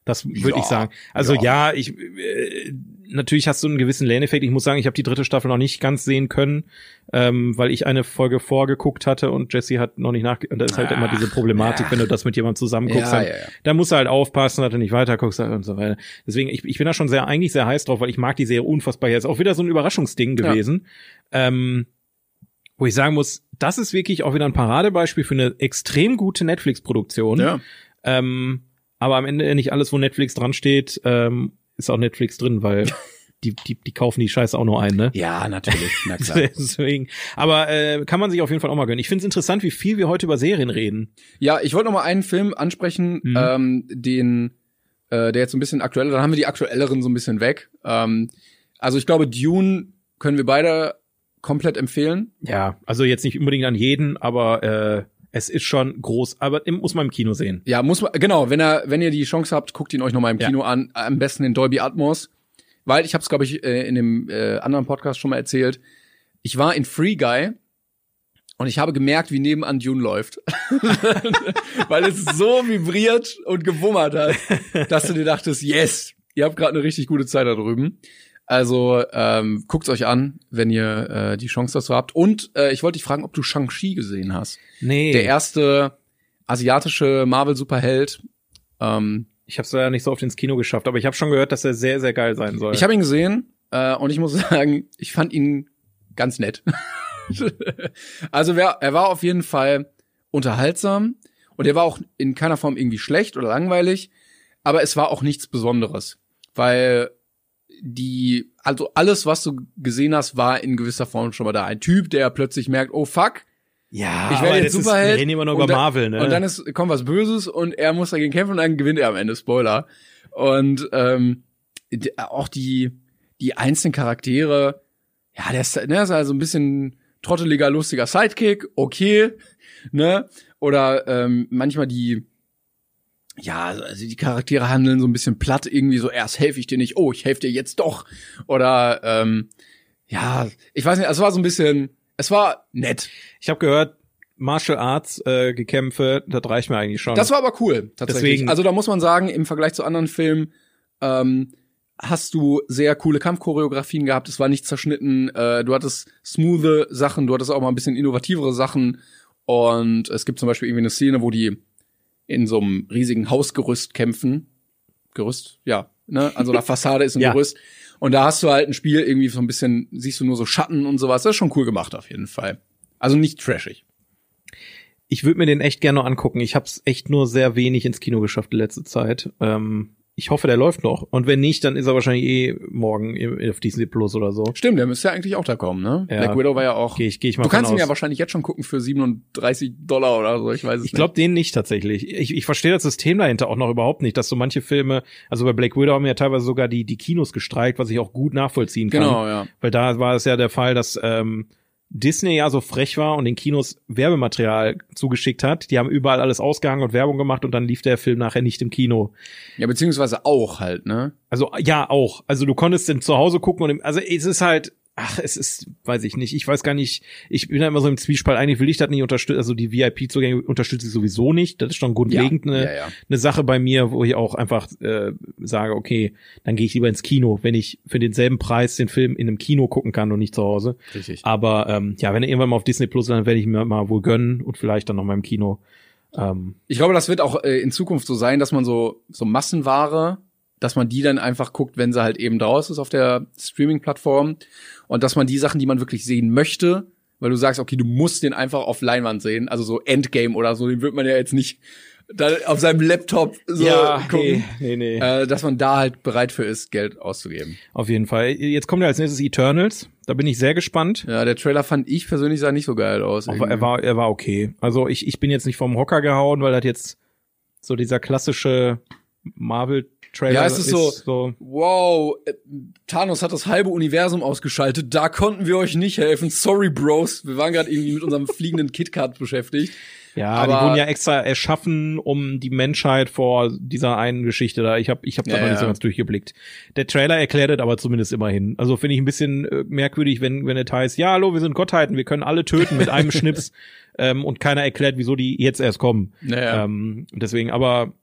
Das würde Ja, ich sagen. Also ja. ja, ich äh, natürlich hast du einen gewissen Lerneffekt. Ich muss sagen, ich habe die dritte Staffel noch nicht ganz sehen können, ähm, weil ich eine Folge vorgeguckt hatte und Jesse hat noch nicht nachge... Und da ist halt immer diese Problematik, wenn du das mit jemandem zusammen guckst, Ja, dann, ja, ja. da musst du halt aufpassen, dass du nicht weiter guckst und so weiter. Deswegen, ich, ich bin da schon sehr, eigentlich sehr heiß drauf, weil ich mag die Serie unfassbar. Jetzt auch wieder so ein Überraschungsding Ja. gewesen. Ähm, wo ich sagen muss, das ist wirklich auch wieder ein Paradebeispiel für eine extrem gute Netflix-Produktion. Ja. Ähm, aber am Ende nicht alles, wo Netflix dran steht, ähm, ist auch Netflix drin, weil die, die, die kaufen die Scheiße auch nur ein, ne? Ja, natürlich. Na klar. Deswegen. Aber äh, kann man sich auf jeden Fall auch mal gönnen. Ich finde es interessant, wie viel wir heute über Serien reden. Ja, ich wollte noch mal einen Film ansprechen, Mhm. ähm, den, äh, der jetzt so ein bisschen aktueller, dann haben wir die aktuelleren so ein bisschen weg. Ähm, also ich glaube, Dune können wir beide komplett empfehlen. Ja, also jetzt nicht unbedingt an jeden, aber äh, es ist schon groß. Aber im- muss man im Kino sehen. Ja, muss man, genau, wenn ihr, wenn ihr die Chance habt, guckt ihn euch noch mal im Ja. Kino an, am besten in Dolby Atmos. Weil, ich habe es, glaube ich, äh, in dem äh, anderen Podcast schon mal erzählt, ich war in Free Guy und ich habe gemerkt, wie nebenan Dune läuft. Weil es so vibriert und gewummert hat, dass du dir dachtest, yes, ihr habt gerade eine richtig gute Zeit da drüben. Also ähm, guckt's euch an, wenn ihr äh, die Chance dazu habt. Und äh, ich wollte dich fragen, ob du Shang-Chi gesehen hast. Nee. Der erste asiatische Marvel-Superheld. Ähm, ich habe es leider nicht so oft ins Kino geschafft, aber ich habe schon gehört, dass er sehr, sehr geil sein soll. ich habe ihn gesehen äh, und ich muss sagen, ich fand ihn ganz nett. also wer, er war auf jeden Fall unterhaltsam und er war auch in keiner Form irgendwie schlecht oder langweilig, aber es war auch nichts Besonderes, weil die, also alles, was du gesehen hast, war in gewisser Form schon mal da. Ein Typ, der plötzlich merkt, oh fuck, ja, ich werde jetzt Superheld. Wir reden immer und über dann- Marvel, ne? Und dann ist, kommt was Böses und er muss dagegen kämpfen und dann gewinnt er am Ende. Spoiler. Und ähm, auch die, die einzelnen Charaktere, ja, der ist, der ist also ein bisschen trotteliger, lustiger Sidekick, okay, ne? Oder ähm, manchmal die, ja, also die Charaktere handeln so ein bisschen platt, irgendwie so, erst helfe ich dir nicht, oh, ich helfe dir jetzt doch. Oder ähm, ja, ich weiß nicht, es war so ein bisschen, es war nett. ich habe gehört, Martial Arts äh, Gekämpfe, das reicht mir eigentlich schon. Das war aber cool, tatsächlich. Deswegen- also da muss man sagen, im Vergleich zu anderen Filmen ähm, hast du sehr coole Kampfchoreografien gehabt. Es war nicht zerschnitten. Äh, du hattest smoothe Sachen, du hattest auch mal ein bisschen innovativere Sachen. Und es gibt zum Beispiel irgendwie eine Szene, wo die in so einem riesigen Hausgerüst kämpfen. Gerüst, ja, ne? An so einer Fassade ist ein Ja. Gerüst. Und da hast du halt ein Spiel irgendwie so ein bisschen, siehst du nur so Schatten und sowas. Das ist schon cool gemacht auf jeden Fall. Also nicht trashig. Ich würde mir den echt gerne angucken. Ich habe es echt nur sehr wenig ins Kino geschafft die letzte Zeit. Ähm, ich hoffe, der läuft noch. Und wenn nicht, dann ist er wahrscheinlich eh morgen auf Disney Plus oder so. Stimmt, der müsste ja eigentlich auch da kommen, ne? Ja. Black Widow war ja auch. Gehe ich, geh ich mal du kannst ihn ja wahrscheinlich jetzt schon gucken für 37 Dollar oder so, ich weiß es Ich glaube den nicht tatsächlich. Ich, ich verstehe das System dahinter auch noch überhaupt nicht, dass so manche Filme, also bei Black Widow haben ja teilweise sogar die, die Kinos gestreikt, was ich auch gut nachvollziehen nicht. kann. Genau, ja. Weil da war es ja der Fall, dass ähm, Disney ja so frech war und den Kinos Werbematerial zugeschickt hat. Die haben überall alles ausgehangen und Werbung gemacht und dann lief der Film nachher nicht im Kino. Ja, beziehungsweise auch halt, ne? Also ja, auch. Also du konntest den zu Hause gucken und im, also es ist halt, ach, es ist, weiß ich nicht. Ich weiß gar nicht. Ich bin da immer so im Zwiespalt. Eigentlich will ich das nicht unterstützen. Also die VIP-Zugänge unterstütze ich sowieso nicht. Das ist schon grundlegend eine, ja, ja. eine Sache bei mir, wo ich auch einfach äh, sage, okay, dann gehe ich lieber ins Kino, wenn ich für denselben Preis den Film in einem Kino gucken kann und nicht zu Hause. Richtig. Aber ähm, ja, wenn er irgendwann mal auf Disney Plus, ist, dann werde ich mir mal wohl gönnen und vielleicht dann noch mal im Kino. Ähm, Ich glaube, das wird auch äh, in Zukunft so sein, dass man so, so Massenware, dass man die dann einfach guckt, wenn sie halt eben draus ist auf der Streaming-Plattform. Und dass man die Sachen, die man wirklich sehen möchte, weil du sagst, okay, du musst den einfach auf Leinwand sehen, also so Endgame oder so, den wird man ja jetzt nicht da auf seinem Laptop so gucken. nee, nee. Äh, dass man da halt bereit für ist, Geld auszugeben. Auf jeden Fall. Jetzt kommt ja als nächstes Eternals. Da bin ich sehr gespannt. Ja, der Trailer fand ich persönlich sah nicht so geil aus. Aber er war, er war okay. Also ich, ich bin jetzt nicht vom Hocker gehauen, weil das jetzt so dieser klassische Marvel-Trailer Ja, es ist so- Wow, äh, Thanos hat das halbe Universum ausgeschaltet. Da konnten wir euch nicht helfen. Sorry, Bros. Wir waren gerade irgendwie mit unserem fliegenden KitKat beschäftigt. Ja, Aber- die wurden ja extra erschaffen, um die Menschheit vor dieser einen Geschichte da. Ich habe ich hab da Ja, noch nicht so ja. ganz durchgeblickt. Der Trailer erklärt es aber zumindest immerhin. Also finde ich ein bisschen äh, merkwürdig, wenn wenn es heißt, ja, hallo, wir sind Gottheiten, wir können alle töten mit einem Schnips ähm, und keiner erklärt, wieso die jetzt erst kommen. Naja. Ähm, deswegen, aber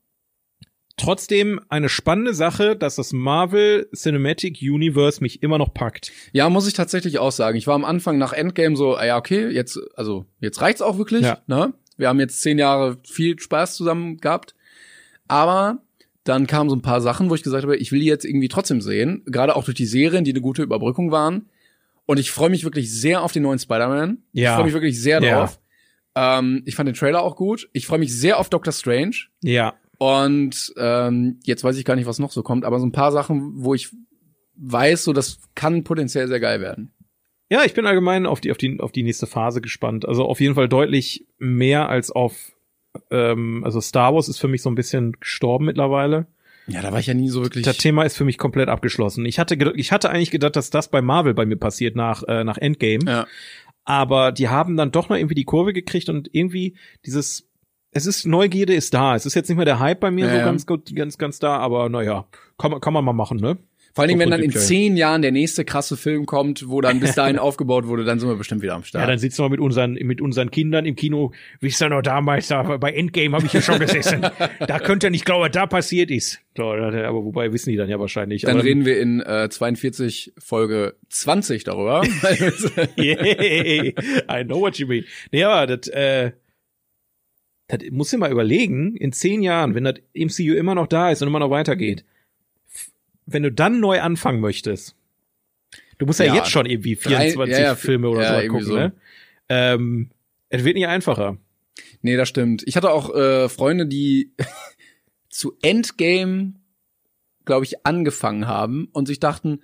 trotzdem eine spannende Sache, dass das Marvel Cinematic Universe mich immer noch packt. Ja, muss ich tatsächlich auch sagen. Ich war am Anfang nach Endgame so, ah ja, okay, jetzt, also, jetzt reicht's auch wirklich, Ja. ne? Wir haben jetzt zehn Jahre viel Spaß zusammen gehabt. Aber dann kamen so ein paar Sachen, wo ich gesagt habe, ich will die jetzt irgendwie trotzdem sehen. Gerade auch durch die Serien, die eine gute Überbrückung waren. Und ich freue mich wirklich sehr auf den neuen Spider-Man. Ja. Ich freue mich wirklich sehr Ja. drauf. Ähm, ich fand den Trailer auch gut. Ich freue mich sehr auf Doctor Strange. Ja, Und ähm, jetzt weiß ich gar nicht, was noch so kommt, aber so ein paar Sachen, wo ich weiß, so das kann potenziell sehr geil werden. Ja, ich bin allgemein auf die, auf die, auf die nächste Phase gespannt. Also auf jeden Fall deutlich mehr als auf, ähm, also Star Wars ist für mich so ein bisschen gestorben mittlerweile. Ja, da war ich ja nie so wirklich. Das Thema ist für mich komplett abgeschlossen. Ich hatte, ich hatte eigentlich gedacht, dass das bei Marvel bei mir passiert nach, äh, nach Endgame. ja. Aber die haben dann doch noch irgendwie die Kurve gekriegt und irgendwie dieses, es ist, Neugierde ist da. Es ist jetzt nicht mehr der Hype bei mir Ja, so ja. ganz gut, ganz, ganz da, aber naja, kann man, kann man mal machen, ne? Vor allen Dingen, So wenn dann in zehn Jahren der nächste krasse Film kommt, wo dann bis dahin aufgebaut wurde, dann sind wir bestimmt wieder am Ja, Start. dann sitzen wir mit unseren, mit unseren Kindern im Kino. Wisst ihr noch damals, da bei Endgame habe ich ja schon gesessen. da könnt ihr nicht glauben, was da passiert ist. Aber wobei wissen die dann ja wahrscheinlich. Dann aber, reden wir in äh, 42 Folge 20 darüber. Yay, I know what you mean. Nee, aber das, äh, das muss dir mal überlegen, in zehn Jahren, wenn das MCU immer noch da ist und immer noch weitergeht, wenn du dann neu anfangen möchtest, du musst ja, Ja. jetzt schon irgendwie Drei- 24 ja, ja, Filme oder so gucken, so. ne? Ähm, es wird nicht einfacher. nee, das stimmt. Ich hatte auch äh, Freunde, die zu Endgame, glaube ich, angefangen haben und sich dachten,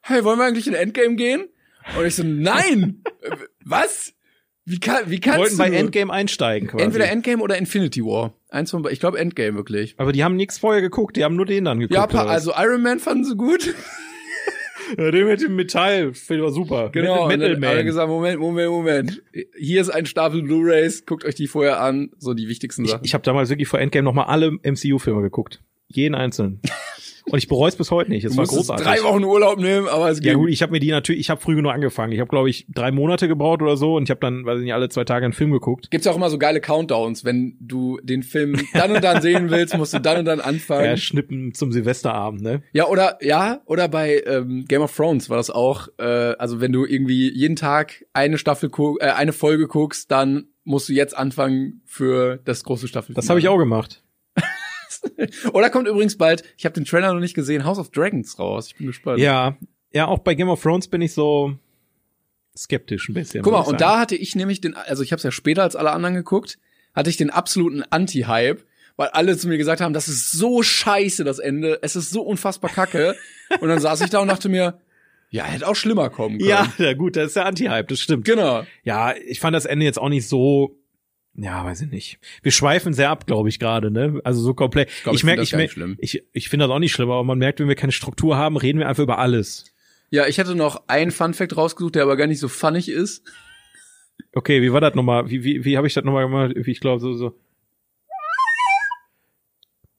hey, wollen wir eigentlich in Endgame gehen? Und ich so, nein! Was? Wie kann, wie kannst wollten du? bei? Endgame einsteigen quasi. Entweder Endgame oder Infinity War. Eins von, ich glaube Endgame wirklich. aber die haben nichts vorher geguckt, die haben nur den dann geguckt. Ja, pa- also Iron Man fanden sie gut. ja, den mit dem Metall, finde ich super. Genau. Metal Man. gesagt, Moment, Moment, Moment. Hier ist ein Stapel Blu-Rays, guckt euch die vorher an, so die wichtigsten Ich, Sachen. ich habe damals wirklich vor Endgame nochmal alle MCU-Filme geguckt. Jeden einzelnen. Und ich bereue es bis heute nicht. Es war großartig. drei Wochen Urlaub nehmen, aber es ja ging. gut, ich habe mir die natürlich, ich habe früh genug angefangen. Ich habe glaube ich drei Monate gebraucht oder so und ich habe dann, weiß ich nicht, alle zwei Tage einen Film geguckt. Gibt's auch immer so geile Countdowns, wenn du den Film dann und dann sehen willst, musst du dann und dann Ja, anfangen. schnippen zum Silvesterabend, ne? Ja, oder ja, oder bei ähm, Game of Thrones war das auch, äh, also wenn du irgendwie jeden Tag eine Staffel guck, äh, eine Folge guckst, dann musst du jetzt anfangen für das große Staffel. Das habe ich auch gemacht. Oder kommt übrigens bald, ich habe den Trailer noch nicht gesehen, House of Dragons raus. Ich bin gespannt. Ja, ja, auch bei Game of Thrones bin ich so skeptisch ein bisschen. Guck mal, und da hatte ich nämlich den, also ich habe es ja später als alle anderen geguckt, hatte ich den absoluten Anti-Hype, weil alle zu mir gesagt haben, das ist so scheiße, das Ende, es ist so unfassbar kacke. und dann saß ich da und dachte mir, ja, hätte auch schlimmer kommen können. Ja, ja, gut, das ist der Anti-Hype, das stimmt. Genau. Ja, ich fand das Ende jetzt auch nicht so. Ja, weiß ich nicht. Wir schweifen sehr ab, glaube ich, gerade, ne? Also so komplett. glaub, ich ich merke, ich, merk, ich, ich finde das auch nicht schlimm, aber man merkt, wenn wir keine Struktur haben, reden wir einfach über alles. Ja, ich hätte noch einen Fun-Fact rausgesucht, der aber gar nicht so funnig ist. Okay, wie war das nochmal? Wie, wie, wie habe ich das nochmal gemacht? Ich glaube, so, so.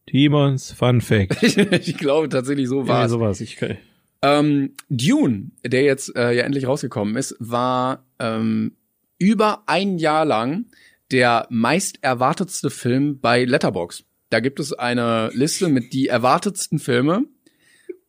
Timons Fun Fact. ich glaube tatsächlich so war Ja, es. sowas. Ich, kann- Ähm, Dune, der jetzt äh, ja endlich rausgekommen ist, war ähm, über ein Jahr lang der meist erwartetste Film bei Letterbox. Da gibt es eine Liste mit die erwartetsten Filme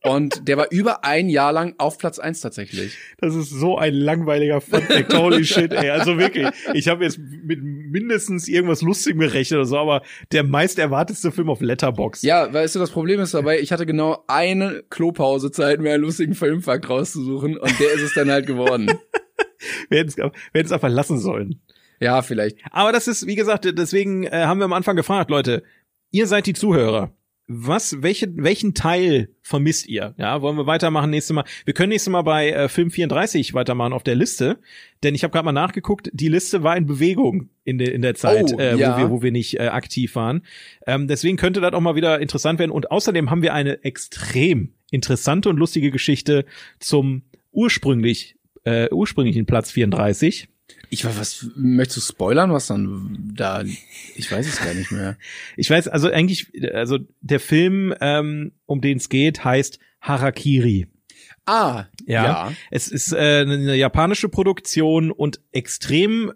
und der war über ein Jahr lang auf Platz eins tatsächlich. Das ist so ein langweiliger Fun Fact. Holy shit, ey. Also wirklich, ich habe jetzt mit mindestens irgendwas Lustigem gerechnet oder so, aber der meist erwartetste Film auf Letterbox. Ja, weißt du, das Problem ist dabei, ich hatte genau eine Klopausezeit, mir einen lustigen Filmfakt rauszusuchen und der ist es dann halt geworden. Wir hätten es einfach lassen sollen. Ja, vielleicht. Aber das ist, wie gesagt, deswegen äh, haben wir am Anfang gefragt, Leute, ihr seid die Zuhörer. Was, welche, welchen Teil vermisst ihr? Ja, wollen wir weitermachen nächstes Mal? Wir können nächstes Mal bei äh, Film 34 weitermachen auf der Liste, denn ich habe gerade mal nachgeguckt, die Liste war in Bewegung in, der in der Zeit, Oh, äh, ja. wo, wir, wo wir nicht äh, aktiv waren. Ähm, deswegen könnte das auch mal wieder interessant werden. Und außerdem haben wir eine extrem interessante und lustige Geschichte zum ursprünglich äh, ursprünglichen Platz 34. Ich weiß, was möchtest du spoilern, was dann da ich weiß es gar nicht mehr. Ich weiß, also eigentlich, also der Film, ähm, um den es geht, heißt Harakiri. Ah, Ja. ja. Es ist äh, eine japanische Produktion und extrem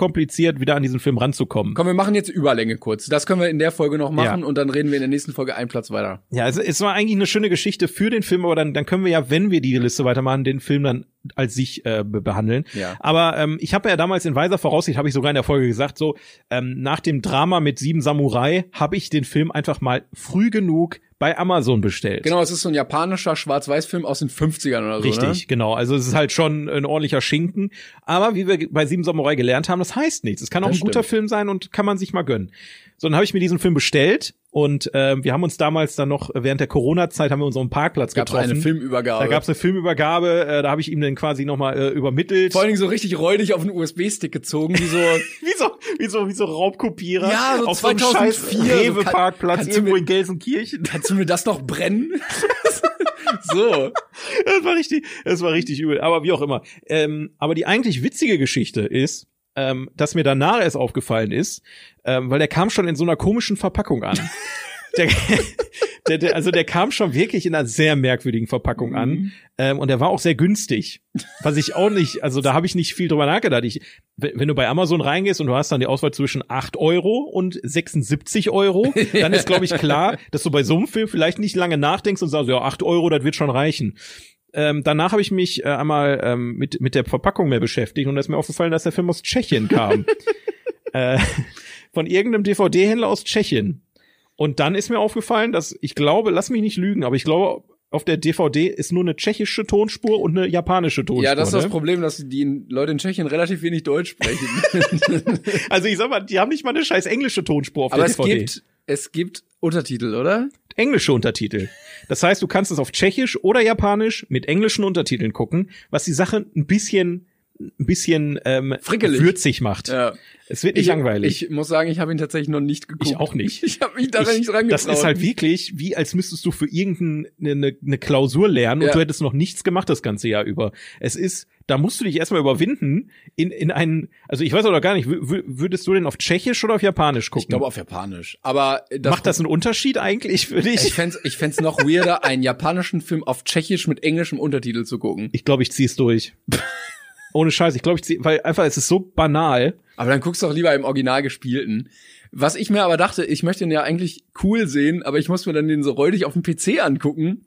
kompliziert, wieder an diesen Film ranzukommen. Komm, wir machen jetzt Überlänge kurz. Das können wir in der Folge noch machen Ja. und dann reden wir in der nächsten Folge einen Platz weiter. Ja, es, es war eigentlich eine schöne Geschichte für den Film, aber dann, dann können wir ja, wenn wir die Liste weitermachen, den Film dann als sich äh, be behandeln. Ja. Aber ähm, ich habe ja damals in weiser Voraussicht, habe ich sogar in der Folge gesagt, so ähm, nach dem Drama mit sieben Samurai habe ich den Film einfach mal früh genug bei Amazon bestellt. Genau, es ist so ein japanischer Schwarz-Weiß-Film aus den 50ern oder so. Richtig, Ne? genau. Also es ist halt schon ein ordentlicher Schinken. Aber wie wir bei Sieben Samurai gelernt haben, das heißt nichts. Es kann auch Das ein guter stimmt. Film sein und kann man sich mal gönnen. So, dann habe ich mir diesen Film bestellt und ähm, wir haben uns damals dann noch während der Corona-Zeit haben wir uns auf dem Parkplatz Gab es getroffen. eine Filmübergabe. da gab es eine Filmübergabe, äh, da habe ich ihm dann quasi nochmal äh, übermittelt. vor allen Dingen so richtig räudig auf einen USB-Stick gezogen, wie so wie so, wie so, wie so Raubkopierer. Ja, so auf so einem 2004, scheiß so kann- Rewe-Parkplatz kannst du irgendwo mir- in Gelsenkirchen. Kannst du mir das noch brennen? so. Das war richtig, das war richtig übel. Aber wie auch immer. Ähm, aber die eigentlich witzige Geschichte ist, ähm, dass mir danach erst aufgefallen ist, ähm, weil der kam schon in so einer komischen Verpackung an. der, der, der, also der kam schon wirklich in einer sehr merkwürdigen Verpackung an ähm, und der war auch sehr günstig. Was ich auch nicht, also da habe ich nicht viel drüber nachgedacht. Ich, wenn wenn du bei Amazon reingehst und du hast dann die Auswahl zwischen 8 Euro und 76 Euro, dann ist, glaube ich, klar, dass du bei so einem Film vielleicht nicht lange nachdenkst und sagst, ja, 8 Euro, das wird schon reichen. Ähm, danach habe ich mich äh, einmal ähm, mit, mit der Verpackung mehr beschäftigt und da ist mir aufgefallen, dass der Film aus Tschechien kam. äh, von irgendeinem DVD-Händler aus Tschechien. Und dann ist mir aufgefallen, dass ich glaube, lass mich nicht lügen, aber ich glaube, auf der DVD ist nur eine tschechische Tonspur und eine japanische Tonspur. Ja, das ist das ne? Problem, dass die Leute in Tschechien relativ wenig Deutsch sprechen. Also ich sag mal, die haben nicht mal eine scheiß englische Tonspur auf Aber der es DVD. gibt, es gibt Untertitel, oder? Englische Untertitel. Das heißt, du kannst es auf Tschechisch oder Japanisch mit englischen Untertiteln gucken, was die Sache ein bisschen ein bisschen ähm, Frickelig. würzig macht. Ja. Es wird nicht langweilig. Ich muss sagen, ich habe ihn tatsächlich noch nicht geguckt. Ich auch nicht. Ich habe mich da nicht dran das ist halt wirklich, wie als müsstest du für irgendeine eine, eine Klausur lernen und Ja. du hättest noch nichts gemacht das ganze Jahr über. Es ist, da musst du dich erstmal überwinden in, in einen, also ich weiß auch noch gar nicht, wü- wü- würdest du den auf Tschechisch oder auf Japanisch gucken? ich glaube auf Japanisch. Aber das Macht das einen Unterschied eigentlich für dich? Ich fänd's, ich fänd's noch weirder, einen japanischen Film auf Tschechisch mit englischem Untertitel zu gucken. Ich glaube, ich zieh's durch. Ohne Scheiß, ich glaube, ich weil einfach es ist so banal. Aber dann guckst du doch lieber im Original gespielten. Was ich mir aber dachte, ich möchte ihn ja eigentlich cool sehen, aber ich muss mir dann den so räudig auf dem PC angucken.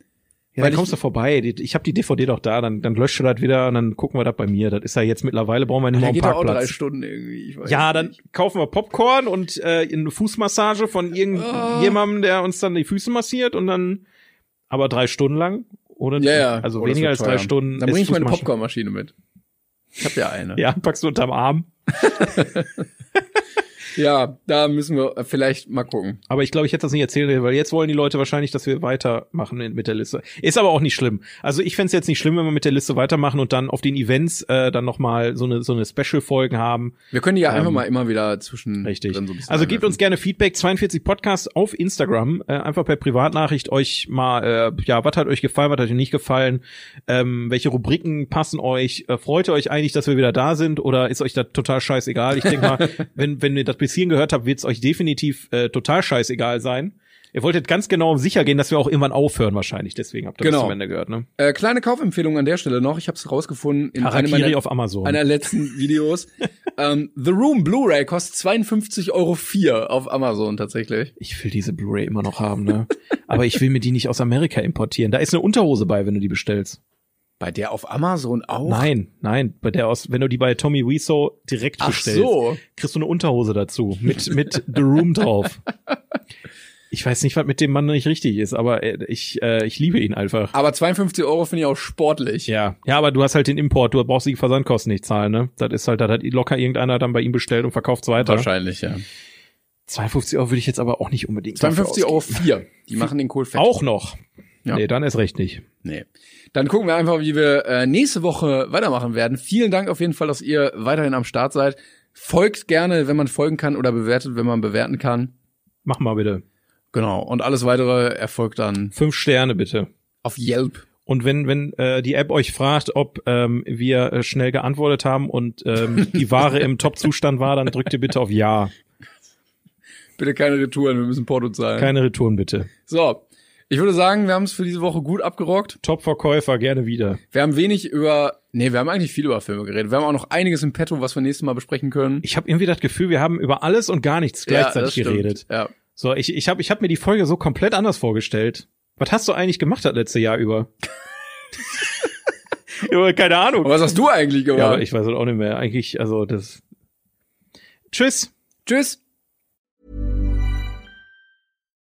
Ja, Weil dann kommst du vorbei. Ich habe die DVD doch da, dann, dann löscht du das wieder und dann gucken wir das bei mir. Das ist ja jetzt mittlerweile, brauchen wir nicht mehr einen doch auch drei Parkplatz. Stunden irgendwie. Ich weiß Ja, dann nicht. kaufen wir Popcorn und äh, eine Fußmassage von irgendjemandem, der uns dann die Füße massiert und dann aber drei Stunden lang. Oder Ja, ja. Also Oh, weniger als drei. Stunden. Dann ist bring ich meine. Popcornmaschine mit. Ich hab ja eine. Ja, packst du unterm Arm. Ja, da müssen wir vielleicht mal gucken. Aber ich glaube, ich hätte das nicht erzählt, weil jetzt wollen die Leute wahrscheinlich, dass wir weitermachen mit der Liste. Ist aber auch nicht schlimm. Also ich fänd's jetzt nicht schlimm, wenn wir mit der Liste weitermachen und dann auf den Events äh, dann nochmal so eine, so eine Special-Folgen haben. Wir können die ja einfach Ähm, mal immer wieder zwischen Richtig. so also gebt uns gerne Feedback, 42 Podcast auf Instagram, äh, einfach per Privatnachricht euch mal, äh, ja, was hat euch gefallen, was hat euch nicht gefallen, ähm, welche Rubriken passen euch, äh, freut ihr euch eigentlich, dass wir wieder da sind oder ist euch das total scheißegal? Ich denke mal, wenn, wenn ihr das bis hierhin gehört habt, wird's euch definitiv äh, total scheißegal sein. Ihr wolltet ganz genau sicher gehen, dass wir auch irgendwann aufhören wahrscheinlich, deswegen habt ihr Genau. bis zum Ende gehört, ne? Äh, kleine Kaufempfehlung an der Stelle noch. Ich habe es rausgefunden in einem meiner, auf Amazon. einer letzten Videos. ähm, The Room Blu-ray kostet 52,04 Euro auf Amazon tatsächlich. Ich will diese Blu-ray immer noch haben, ne? Aber ich will mir die nicht aus Amerika importieren. Da ist eine Unterhose bei, wenn du die bestellst. Bei der auf Amazon auch? Nein, nein, bei der aus, wenn du die bei Tommy Wiseau direkt Ach bestellst, so. kriegst du eine Unterhose dazu mit mit The Room drauf. Ich weiß nicht, was mit dem Mann nicht richtig ist, aber äh, ich äh, ich liebe ihn einfach. Aber 52 Euro finde ich auch sportlich. Ja, ja, aber du hast halt den Import, du brauchst die Versandkosten nicht zahlen, ne? Das ist halt, das hat locker irgendeiner dann bei ihm bestellt und verkauft's weiter. Wahrscheinlich, ja. 52 Euro würde ich jetzt aber auch nicht unbedingt. dafür 52 Euro ausgeben. 4. Die machen den Kohl fett. Auch noch. Ja. Nee, dann erst recht nicht. Nee. Dann gucken wir einfach, wie wir äh, nächste Woche weitermachen werden. Vielen Dank auf jeden Fall, dass ihr weiterhin am Start seid. Folgt gerne, wenn man folgen kann oder bewertet, wenn man bewerten kann. Mach mal bitte. Genau. Und alles weitere erfolgt dann Fünf Sterne bitte. auf Yelp. Und wenn, wenn äh, die App euch fragt, ob ähm, wir äh, schnell geantwortet haben und ähm, die Ware im Top-Zustand war, dann drückt ihr bitte auf Ja. Bitte keine Retouren, wir müssen Porto zahlen. Keine Retouren bitte. so. Ich würde sagen, wir haben es für diese Woche gut abgerockt. Top-Verkäufer, gerne wieder. Wir haben wenig über, nee, wir haben eigentlich viel über Filme geredet. Wir haben auch noch einiges im Petto, was wir nächstes Mal besprechen können. Ich habe irgendwie das Gefühl, wir haben über alles und gar nichts gleichzeitig stimmt. geredet. Ja. So, ich, ich habe ich hab mir die Folge so komplett anders vorgestellt. Was hast du eigentlich gemacht das letzte Jahr über? ja, keine Ahnung. Und was hast du eigentlich gemacht? Ja, aber ich weiß es auch nicht mehr. Eigentlich, also das. Tschüss. Tschüss.